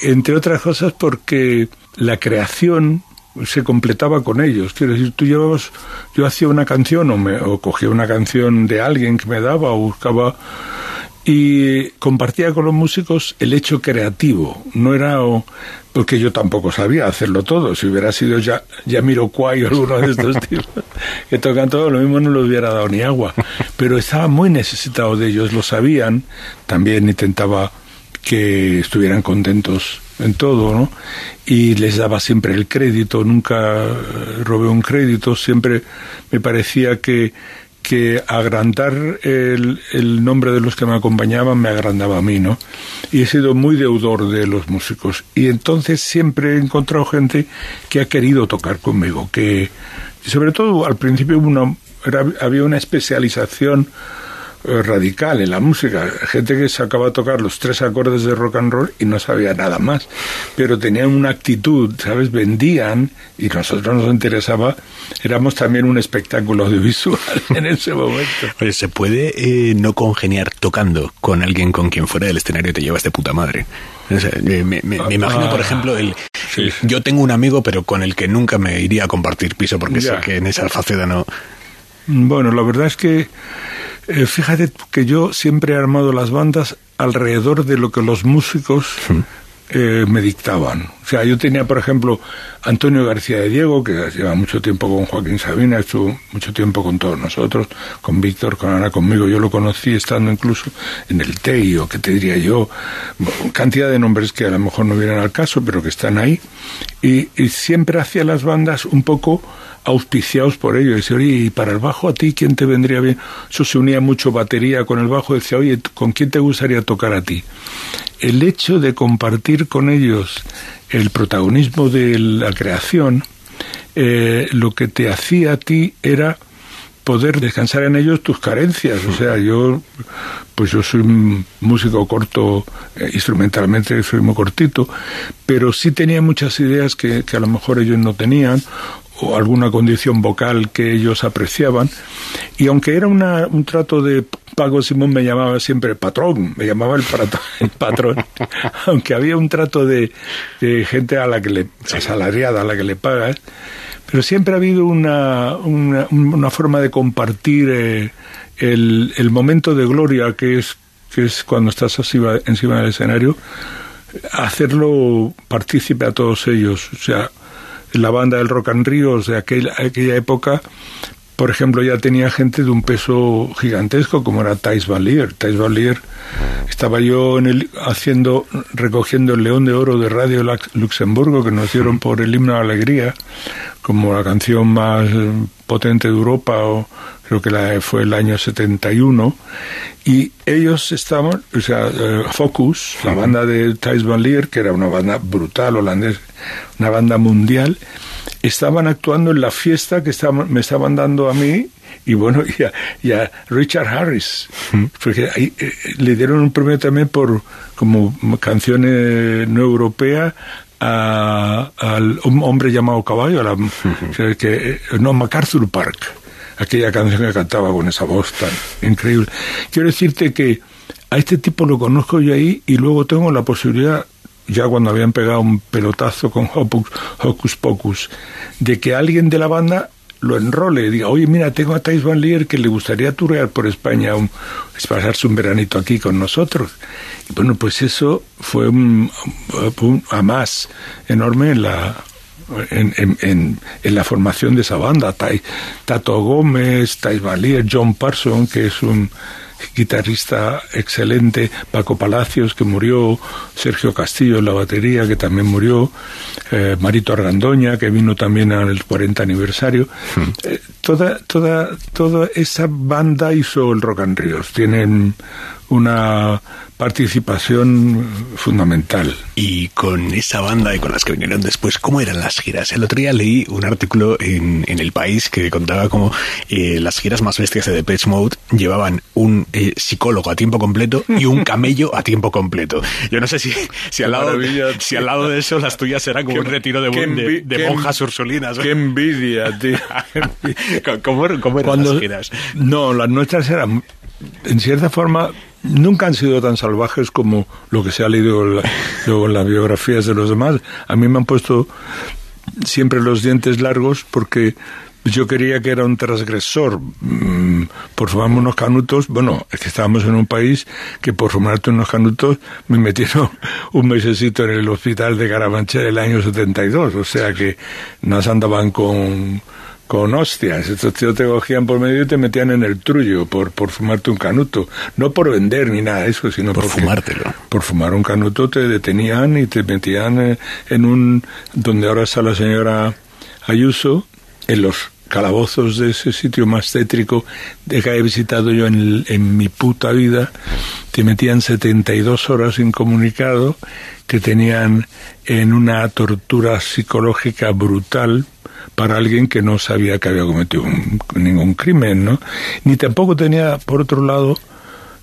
entre otras cosas porque la creación se completaba con ellos. Quiero decir, tú llevabas, yo hacía una canción o, me, o cogía una canción de alguien que me daba o buscaba y compartía con los músicos el hecho creativo. No era porque yo tampoco sabía hacerlo todo. Si hubiera sido ya Yamiroquai o alguno de estos (laughs) tipos que tocan todo, lo mismo no le hubiera dado ni agua. Pero estaba muy necesitado de ellos, lo sabían. También intentaba que estuvieran contentos en todo, ¿no? Y les daba siempre el crédito, nunca robé un crédito, siempre me parecía que que agrandar el, el, nombre de los que me acompañaban me agrandaba a mí, ¿no? Y he sido muy deudor de los músicos. Y entonces siempre he encontrado gente que ha querido tocar conmigo, que sobre todo al principio una, había una especialización eh, radical en la música. Gente que sacaba a tocar los tres acordes de rock and roll y no sabía nada más. Pero tenían una actitud, ¿sabes? Vendían y nosotros nos interesaba. Éramos también un espectáculo audiovisual (laughs) en ese momento. Oye, ¿se puede eh, no congeniar tocando con alguien con quien fuera del escenario te llevas de puta madre? me, imagino, por ah. ejemplo, el, yo tengo un amigo, pero con el que nunca me iría a compartir piso porque sé que en esa faceta no. Bueno, la verdad es que eh, fíjate que yo siempre he armado las bandas alrededor de lo que los músicos eh, me dictaban. O sea, yo tenía, por ejemplo, Antonio García de Diego, que lleva mucho tiempo con Joaquín Sabina, estuvo mucho tiempo con todos nosotros, con Víctor, con Ana, conmigo. Yo lo conocí estando incluso en el TEI, que te diría yo, cantidad de nombres que a lo mejor no vienen al caso, pero que están ahí. Y, y siempre hacía las bandas un poco auspiciados por ello. Dice, oye, ¿y para el bajo a ti quién te vendría bien? Eso se unía mucho batería con el bajo. Decía, oye, ¿con quién te gustaría tocar a ti? El hecho de compartir con ellos el protagonismo de la creación, eh, lo que te hacía a ti era poder descansar en ellos tus carencias. O sea, yo, pues yo soy un músico corto, eh, instrumentalmente soy muy cortito, pero sí tenía muchas ideas que, que, a lo mejor ellos no tenían, o alguna condición vocal que ellos apreciaban. Y aunque era una, un trato de pago, Simón me llamaba siempre patrón, me llamaba el, (laughs) el patrón, (laughs) aunque había un trato de, de, gente a la que le, asalariada, a la que le pagas, pero siempre ha habido una, una, una forma de compartir eh, el, el, momento de gloria que es, que es cuando estás encima del escenario, hacerlo partícipe a todos ellos. O sea, la banda del Rock and Ríos de aquella, época, por ejemplo, ya tenía gente de un peso gigantesco, como era Thais Valier. Thais Valier estaba yo en el, haciendo, recogiendo el León de Oro de Radio Luxemburgo, que nos dieron por el himno de alegría, como la canción más potente de Europa, o creo que la, fue el año 71, y ellos estaban, o sea, eh, Focus, la banda de Thijs Van Leer, que era una banda brutal holandesa, una banda mundial, estaban actuando en la fiesta que estaban, me estaban dando a mí y bueno, (laughs) y a, Richard Harris, porque ahí, eh, le dieron un premio también por como canción no europea al un hombre llamado Caballo, la, que, no, MacArthur Park, aquella canción que cantaba con esa voz tan increíble. Quiero decirte que a este tipo lo conozco yo ahí y luego tengo la posibilidad, ya cuando habían pegado un pelotazo con Hocus Pocus, de que alguien de la banda lo enrole, diga, oye, mira, tengo a Thijs Van Leer que le gustaría turear por España, un, pasarse un veranito aquí con nosotros. Y bueno, pues eso fue un, a más enorme en la, en, en, en, la formación de esa banda. Tato Gómez, Thijs Van Leer, John Parson, que es un guitarrista excelente, Paco Palacios, que murió, Sergio Castillo en la batería, que también murió, eh, Marito Argandoña, que vino también al 40 aniversario. Hmm. Eh, toda, toda, toda esa banda hizo el Rock and Ríos. Tienen una participación fundamental. Y con esa banda y con las que vinieron después, ¿cómo eran las giras? El otro día leí un artículo en, en El País que contaba cómo eh, las giras más bestias de Depeche Mode llevaban un eh, psicólogo a tiempo completo y un camello a tiempo completo. Yo no sé si, si, al, lado, si al lado de eso las tuyas serán como un retiro de, de, de monjas ursulinas. Qué envidia, tío. (laughs) ¿Cómo, cómo eran Cuando- las giras? No, las nuestras eran, en cierta forma, nunca han sido tan salvajes como lo que se ha leído en la- (laughs) luego en las biografías de los demás. A mí me han puesto siempre los dientes largos porque yo quería que era un transgresor mm, por fumarme unos canutos. Bueno, es que estábamos en un país que por fumarte unos canutos me metieron (laughs) un mesecito en el hospital de Carabanchel el año 72. O sea que nos andaban con con hostias. Estos tíos te cogían por medio y te metían en el trullo por, por fumarte un canuto. No por vender ni nada de eso, sino Por fumártelo. Por fumar un canuto te detenían y te metían eh, en un... donde ahora está la señora Ayuso, en los calabozos de ese sitio más tétrico de que he visitado yo en mi puta vida, te metían 72 horas incomunicado, te tenían en una tortura psicológica brutal para alguien que no sabía que había cometido un- ningún crimen, ¿no? Ni tampoco tenía, por otro lado,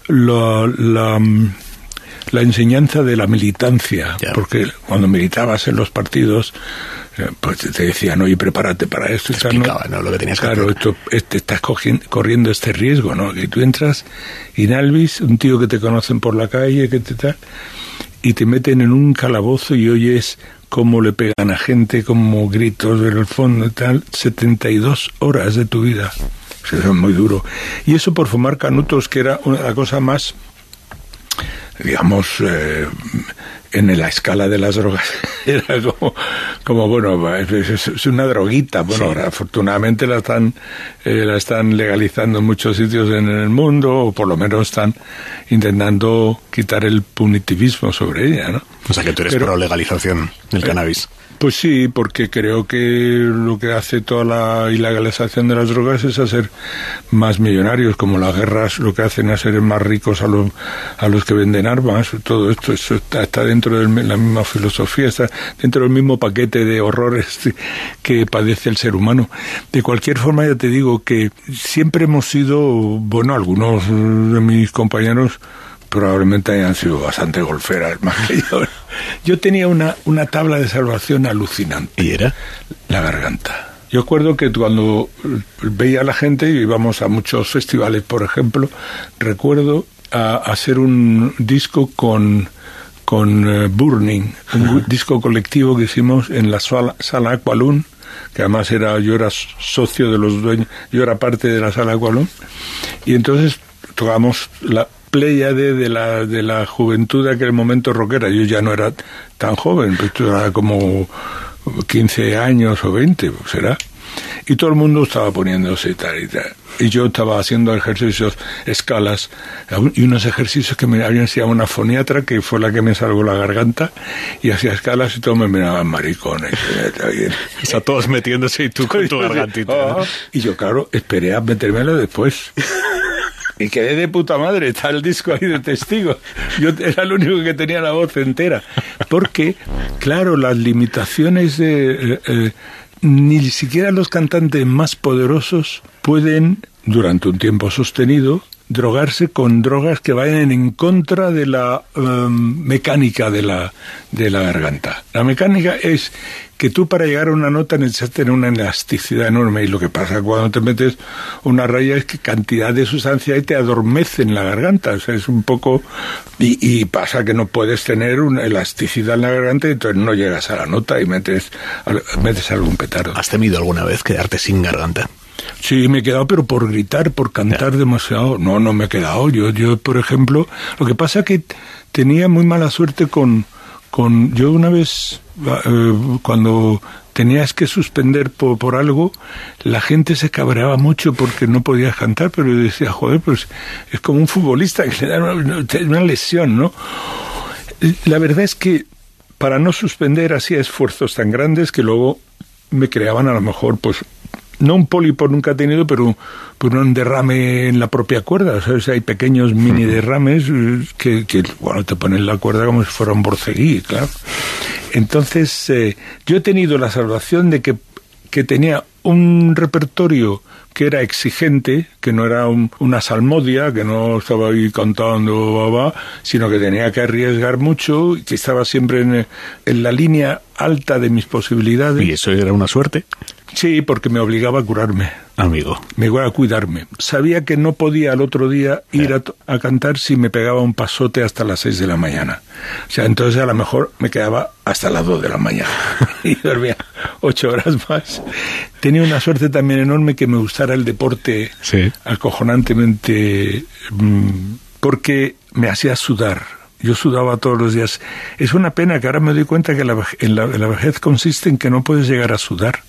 la, la, mm, la enseñanza de la militancia, porque cuando militabas en los partidos, eh, pues te decían, oye, prepárate para esto. y tal, ¿no? Lo que tenías que claro, hacer. esto, este, estás corriendo este riesgo, ¿no? Que tú entras inalvis, un tío que te conocen por la calle, que te tal, y te meten en un calabozo y oyes cómo le pegan a gente, como gritos en el fondo y tal, 72 horas de tu vida. Eso es muy duro. Y eso por fumar canutos, que era una cosa más, digamos, eh, en la escala de las drogas. (laughs) Era como, como bueno, es, una droguita. Bueno, Sí. ahora afortunadamente la están, eh, la están legalizando en muchos sitios en el mundo, o por lo menos están intentando quitar el punitivismo sobre ella, ¿no? O sea que tú eres Pero- pro legalización del Eh, cannabis. Pues sí, porque creo que lo que hace toda la ilegalización de las drogas es hacer más millonarios, como las guerras lo que hacen es hacer más ricos a los, a los que venden armas. Todo esto eso está, está dentro de la misma filosofía, está dentro del mismo paquete de horrores que padece el ser humano. De cualquier forma, ya te digo que siempre hemos sido, bueno, algunos de mis compañeros probablemente hayan sido bastante golferas más que yo. Yo tenía una, una tabla de salvación alucinante. ¿Y era? La garganta. Yo acuerdo que cuando veía a la gente, y íbamos a muchos festivales, por ejemplo, recuerdo a, hacer un disco con, con eh, Burning, un disco colectivo que hicimos en la sala, sala Aqualun, que además era, yo era socio de los dueños, yo era parte de la sala Aqualun, y entonces tocamos la pléyade de la, de la juventud de aquel momento rockera. Yo ya no era tan joven, pues era como 15 años o 20, pues, será. Y todo el mundo estaba poniéndose tal y tal. Y yo estaba haciendo ejercicios, escalas, y unos ejercicios que me habían enseñado una foniatra, que fue la que me salvó la garganta, y hacía escalas y todos me miraban maricones. (laughs) O sea, todos metiéndose y tú con tu gargantita. Ah, y yo, claro, esperé a metérmelo después. Y quedé de puta madre, está el disco ahí de testigo. Yo era el único que tenía la voz entera. Porque, claro, las limitaciones de... eh, eh, ni siquiera los cantantes más poderosos pueden, durante un tiempo sostenido, drogarse con drogas que vayan en contra de la em, mecánica de la, de la garganta. La mecánica es que tú para llegar a una nota necesitas tener una elasticidad enorme y lo que pasa cuando te metes una raya es que cantidad de sustancia ahí te adormece en la garganta, o sea, es un poco... Y, y pasa que no puedes tener una elasticidad en la garganta y entonces no llegas a la nota y metes, metes algún petardo. ¿Has temido alguna vez quedarte sin garganta? Sí, me he quedado, pero por gritar, por cantar demasiado. No, no me he quedado. Yo, yo, por ejemplo, lo que pasa que tenía muy mala suerte con, con yo una vez, eh, cuando tenías que suspender por, por, algo, la gente se cabreaba mucho porque no podías cantar, pero yo decía, joder, pues es como un futbolista que le da una, una lesión, ¿no? La verdad es que para no suspender hacía esfuerzos tan grandes que luego me creaban a lo mejor pues no un pólipo nunca he tenido, pero, pero un derrame en la propia cuerda. ¿sabes? Hay pequeños mini derrames que, que, bueno, te ponen la cuerda como si fuera un borceguí, claro. Entonces, eh, yo he tenido la salvación de que, que tenía un repertorio que era exigente, que no era un, una salmodia, que no estaba ahí cantando, baba, sino que tenía que arriesgar mucho, y que estaba siempre en, en la línea alta de mis posibilidades. ¿Y eso era una suerte? Sí, porque me obligaba a curarme. Amigo. Me iba a cuidarme. Sabía que no podía al otro día ir a, a, cantar si me pegaba un pasote hasta las seis de la mañana. O sea, entonces a lo mejor me quedaba hasta las dos de la mañana (laughs) y dormía ocho horas más. Tenía una suerte también enorme que me gustara el deporte sí. acojonantemente mmm, porque me hacía sudar. Yo sudaba todos los días. Es una pena que ahora me doy cuenta que la, en la, la vejez consiste en que no puedes llegar a sudar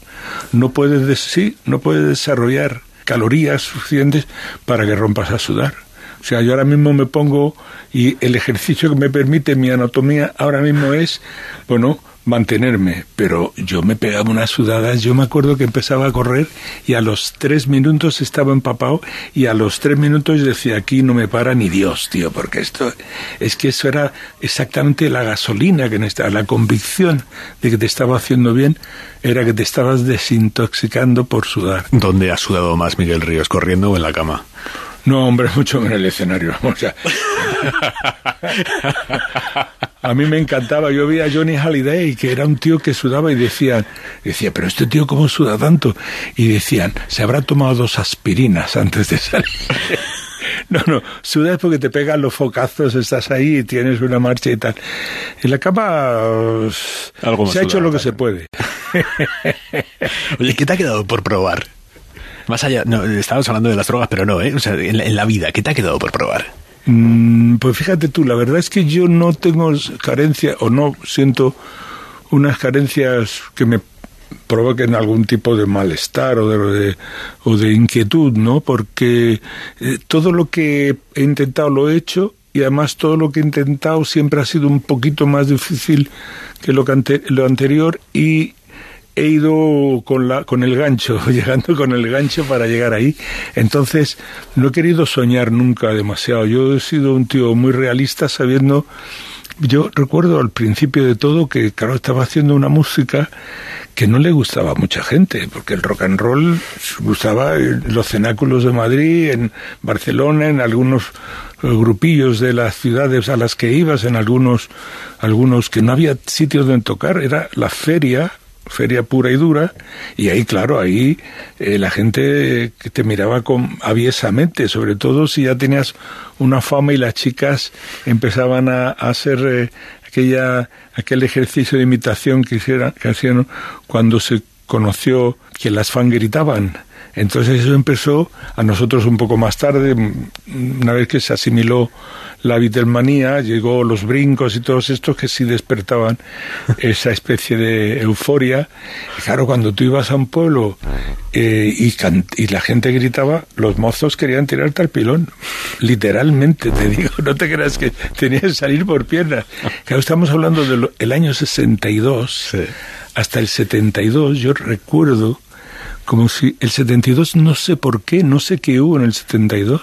no puedes, sí, no puedes desarrollar calorías suficientes para que rompas a sudar. O sea, yo ahora mismo me pongo y el ejercicio que me permite mi anatomía ahora mismo es, bueno, mantenerme, pero yo me pegaba unas sudadas, yo me acuerdo que empezaba a correr y a los tres minutos estaba empapado y a los tres minutos decía, aquí no me para ni Dios, tío, porque esto, es que eso era exactamente la gasolina que necesitaba, la convicción de que te estaba haciendo bien, era que te estabas desintoxicando por sudar. ¿Dónde has sudado más, Miguel Ríos, corriendo o en la cama? No, hombre, mucho en el escenario. (laughs) O sea, a mí me encantaba. Yo vi a Johnny Halliday, que era un tío que sudaba y decían, decía, pero este tío cómo suda tanto. Y decían, se habrá tomado dos aspirinas antes de salir. (laughs) No, no, sudas porque te pegan los focazos, estás ahí y tienes una marcha y tal. En la cama Algo se ha hecho lo que se puede. (laughs) Oye, ¿qué te ha quedado por probar? Más allá, no, estábamos hablando de las drogas, pero no, ¿eh? O sea, en la, vida, ¿qué te ha quedado por probar? Mm, pues fíjate tú, la verdad es que yo no tengo carencia o no siento unas carencias que me provoquen algún tipo de malestar o de, de, o de inquietud, ¿no? Porque eh, todo lo que he intentado lo he hecho y además todo lo que he intentado siempre ha sido un poquito más difícil que lo, que lo anterior y he ido con la con el gancho, (laughs) llegando con el gancho para llegar ahí. Entonces, no he querido soñar nunca demasiado. Yo he sido un tío muy realista sabiendo yo recuerdo al principio de todo que, claro, estaba haciendo una música que no le gustaba a mucha gente, porque el rock and roll gustaba en los cenáculos de Madrid, en Barcelona, en algunos grupillos de las ciudades a las que ibas, en algunos, algunos que no había sitios donde tocar, era la feria, feria pura y dura, y ahí, claro, ahí eh, la gente te miraba con aviesamente, sobre todo si ya tenías una fama y las chicas empezaban a, a hacer eh, aquella, aquel ejercicio de imitación que, hicieron, que hacían cuando se conoció que las fan gritaban. Entonces eso empezó a nosotros un poco más tarde, una vez que se asimiló la Beatlemanía, llegó los brincos y todos estos que sí despertaban (laughs) esa especie de euforia. Y claro, cuando tú ibas a un pueblo eh, y, y, la gente gritaba, los mozos querían tirarte al pilón. Literalmente, te digo, (laughs) no te creas que tenías que salir por piernas. Claro, estamos hablando del el año 62. Sí. Hasta el 72, yo recuerdo como si el 72, no sé por qué, no sé qué hubo en el 72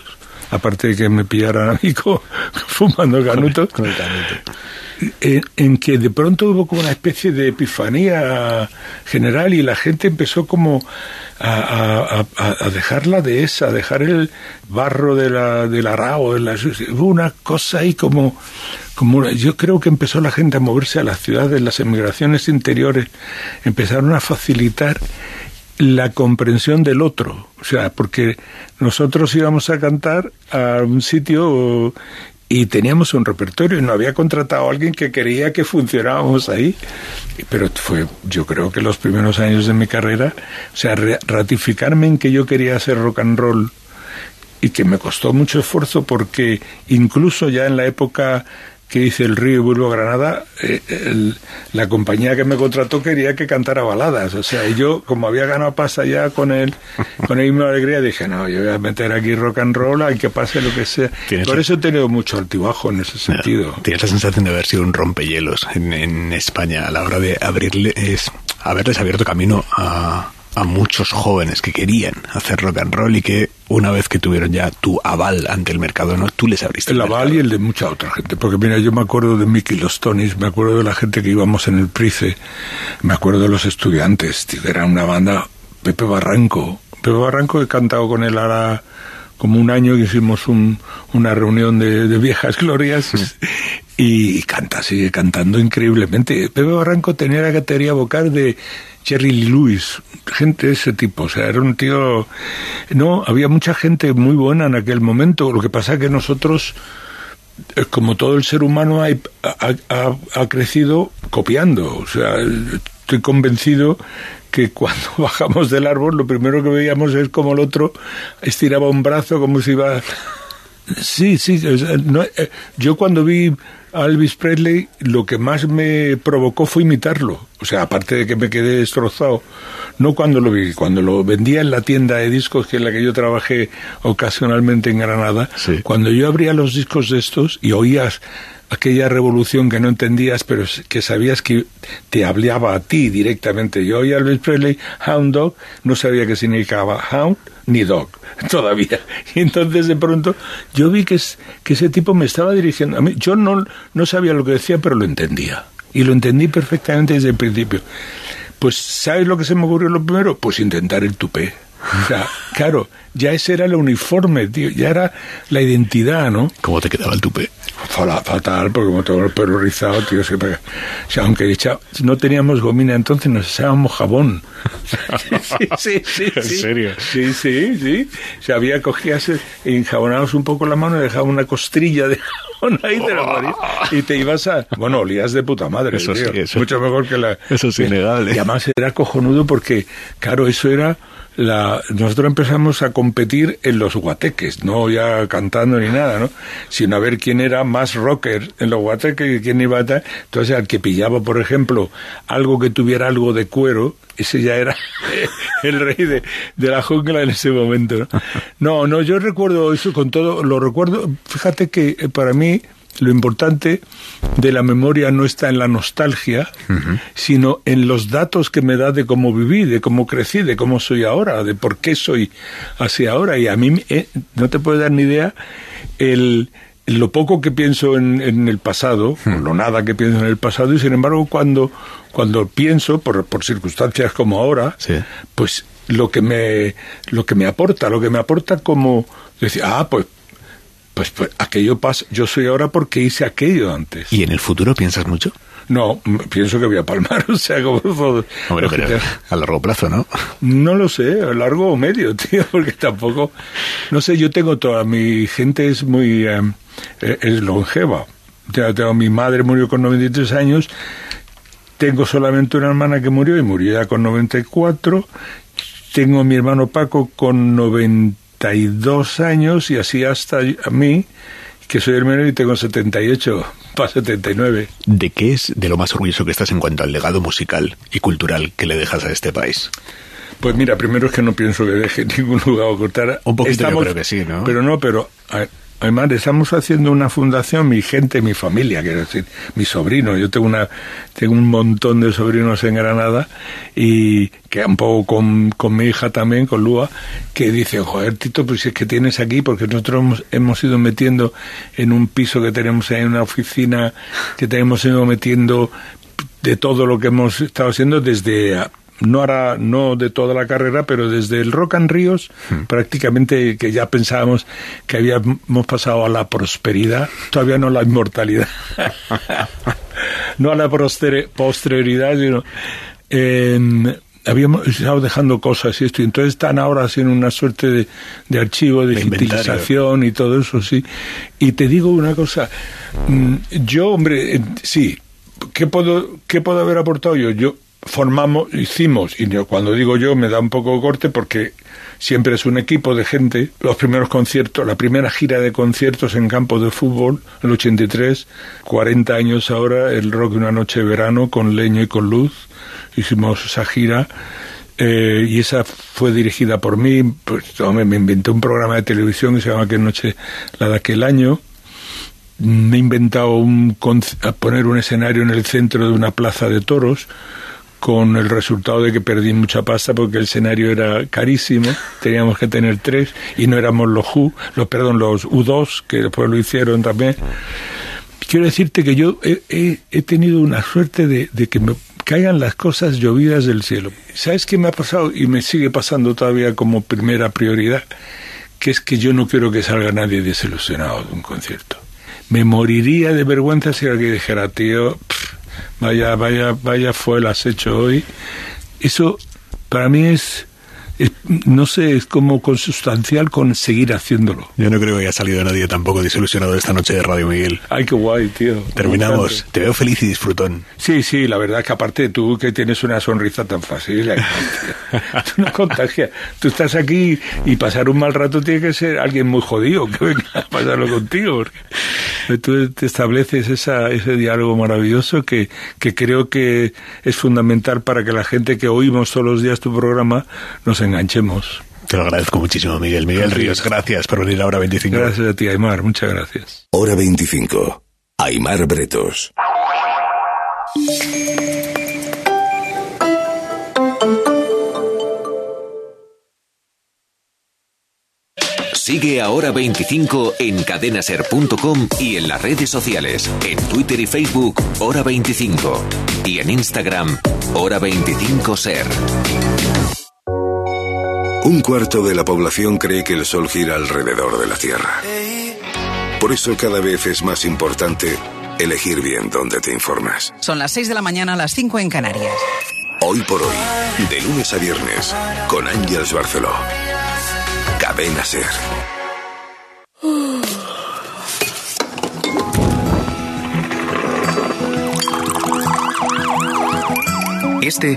aparte de que me pillaran a mí (laughs) fumando canuto, con el canuto. En, en, que de pronto hubo como una especie de epifanía general y la gente empezó como a, a dejar la dehesa, a dejar el barro de la, del arao, de la, hubo una cosa ahí como, como yo creo que empezó la gente a moverse a las ciudades, las emigraciones interiores empezaron a facilitar la comprensión del otro, o sea, porque nosotros íbamos a cantar a un sitio y teníamos un repertorio y no había contratado a alguien que quería que funcionáramos ahí. Pero fue, yo creo que los primeros años de mi carrera, o sea, ratificarme en que yo quería hacer rock and roll y que me costó mucho esfuerzo porque incluso ya en la época que dice el río y vuelvo a Granada, eh, el- la compañía que me contrató quería que cantara baladas. O sea, y yo, como había ganado pasta (laughs) ya con el, con el de alegría, dije, no, yo voy a meter aquí rock and roll, hay que pase lo que sea. Por eso he tenido mucho altibajo en ese sentido. Tienes la sensación de haber sido un rompehielos en, en España a la hora de abrirle, es, haberles abierto camino a, a muchos jóvenes que querían hacer rock and roll y que una vez que tuvieron ya tu aval ante el mercado, no, tú les abriste El el aval y el de mucha otra gente. Porque mira, yo me acuerdo de Mickey los Tonys, me acuerdo de la gente que íbamos en el Price, me acuerdo de los estudiantes, tío, era una banda, Pepe Barranco. Pepe Barranco he cantado con él ahora como un año que hicimos un- una reunión de, de viejas glorias y canta, sigue cantando increíblemente. Pepe Barranco tenía la categoría vocal de Jerry Lewis, gente de ese tipo, o sea, era un tío... No, había mucha gente muy buena en aquel momento, lo que pasa que nosotros eh, como todo el ser humano ha, crecido copiando. O sea, estoy convencido que cuando (laughs) bajamos del árbol lo primero que veíamos es como el otro estiraba un brazo como si iba... Sí, sí. eh, yo cuando vi a Elvis Presley lo que más me provocó fue imitarlo. O sea, aparte de que me quedé destrozado. No cuando lo vi, cuando lo vendía en la tienda de discos que en la que yo trabajé ocasionalmente en Granada. Cuando yo abría los discos de estos y oías aquella revolución que no entendías, pero que sabías que te hablaba a ti directamente. Yo oía a Elvis Presley, Hound Dog, no sabía qué significaba Hound ni Dog (laughs) todavía. Y entonces de pronto yo vi que, es, que ese tipo me estaba dirigiendo a mí. Yo no, no sabía lo que decía, pero lo entendía. Y lo entendí perfectamente desde el principio. Pues, ¿sabes lo que se me ocurrió lo primero? Pues intentar el tupé. O sea, claro, ya ese era el uniforme, tío, ya era la identidad, ¿no? ¿Cómo te quedaba el tupé? Fatal, porque como todo el pelo rizado, tío, pega. O sea, aunque echa- no teníamos gomina entonces, nos echábamos jabón. (laughs) sí, sí, sí. ¿En sí. serio? Sí, sí, sí. O sea, había cogías, enjabonabas un poco la mano y dejaba una costrilla de jabón ahí te lo ponías, y te ibas a... Bueno, olías de puta madre, Eso tío. sí, eso- Mucho mejor que la... eso es innegable. Y además era cojonudo porque, claro, eso era... La, nosotros empezamos a competir en los guateques, no ya cantando ni nada, ¿no? Sino a ver quién era más rocker en los guateques y quién iba a tal. Entonces, al que pillaba, por ejemplo, algo que tuviera algo de cuero, ese ya era (laughs) el rey de, la jungla en ese momento, ¿no? No, no, yo recuerdo eso con todo, lo recuerdo, fíjate que eh, para mí lo importante de la memoria no está en la nostalgia, sino en los datos que me da de cómo viví, de cómo crecí, de cómo soy ahora, de por qué soy así ahora. Y a mí eh, no te puedes dar ni idea el lo poco que pienso en, en el pasado, o lo nada que pienso en el pasado, y sin embargo cuando, cuando pienso, por, por circunstancias como ahora, pues lo que me lo que me aporta, lo que me aporta como decir, ah, pues pues, pues aquello pasa, yo soy ahora porque hice aquello antes. ¿Y en el futuro piensas mucho? No, pienso que voy a palmar, (laughs) o sea, como. Hombre, pero a largo plazo, ¿no? No lo sé, a largo o medio, (laughs) tío, porque tampoco, no sé, yo tengo toda mi gente es muy, eh, eh, es longeva. Tengo, mi madre murió con 93 años, tengo solamente una hermana que murió y murió ya con 94, tengo a mi hermano Paco con 92 años y así hasta a mí, que soy el menor y tengo 78 para 79. ¿De qué es de lo más orgulloso que estás en cuanto al legado musical y cultural que le dejas a este país? Pues mira, primero es que no pienso que deje (laughs) ningún lugar a cortar. Un poquito yo creo que sí, ¿no? Pero no, pero a- además estamos haciendo una fundación, mi gente, mi familia, quiero decir, mi sobrino. Yo tengo una, tengo un montón de sobrinos en Granada y que un poco con, con mi hija también, con Lua, que dicen, joder, Tito, pues si es que tienes aquí, porque nosotros hemos, hemos ido metiendo en un piso que tenemos en una oficina, que tenemos ido metiendo de todo lo que hemos estado haciendo desde no hará no de toda la carrera pero desde el Rock and Ríos prácticamente que ya pensábamos que habíamos pasado a la prosperidad todavía no a la inmortalidad. (laughs) No a la posterioridad sino en- habíamos estado dejando cosas y esto y entonces están ahora haciendo una suerte de, de archivo de digitalización y todo eso sí. Y te digo una cosa mm, yo hombre eh, sí ¿Qué puedo, ¿Qué puedo haber aportado yo? Yo formamos, hicimos, y cuando digo yo me da un poco corte porque siempre es un equipo de gente. Los primeros conciertos, la primera gira de conciertos en campos de fútbol, el 83, 40 años ahora, el rock de una noche de verano con leño y con luz. Hicimos esa gira eh, y esa fue dirigida por mí. Pues, me, me inventé un programa de televisión que se llama Aquel Noche, la de aquel año me he inventado un, poner un escenario en el centro de una plaza de toros con el resultado de que perdí mucha pasta porque el escenario era carísimo, teníamos que tener tres y no éramos los U, los perdón, los U2 que después lo hicieron también. Quiero decirte que yo he, he, tenido una suerte de, de, que me caigan las cosas llovidas del cielo. ¿Sabes qué me ha pasado y me sigue pasando todavía como primera prioridad? Que es que yo no quiero que salga nadie desilusionado de un concierto. Me moriría de vergüenza si alguien dijera, tío, vaya, vaya, vaya fue el has hecho hoy. Eso para mí es no sé, es como consustancial con seguir haciéndolo. Yo no creo que haya salido nadie tampoco desilusionado de esta noche de Radio Miguel. Ay, qué guay, tío. Terminamos. Te veo feliz y disfrutón. Sí, sí, la verdad que aparte tú que tienes una sonrisa tan fácil, (laughs) tú no contagias. Tú estás aquí y pasar un mal rato tiene que ser alguien muy jodido que venga a pasarlo contigo. Porque tú te estableces esa, ese diálogo maravilloso que, que creo que es fundamental para que la gente que oímos todos los días tu programa nos enganchemos. Te lo agradezco muchísimo, Miguel. Miguel Ríos, gracias por venir a Hora 25. Gracias a ti, Aymar. Muchas gracias. Hora 25. Aymar Bretos. Sigue a Hora 25 en cadenaser.com y en las redes sociales, en Twitter y Facebook, Hora 25. Y en Instagram, Hora 25 Ser. Un cuarto de la población cree que el Sol gira alrededor de la Tierra. Por eso cada vez es más importante elegir bien dónde te informas. Son las 6 de la mañana, las 5 en Canarias. Hoy por hoy, de lunes a viernes, con Ángels Barceló. Cadena Ser. Este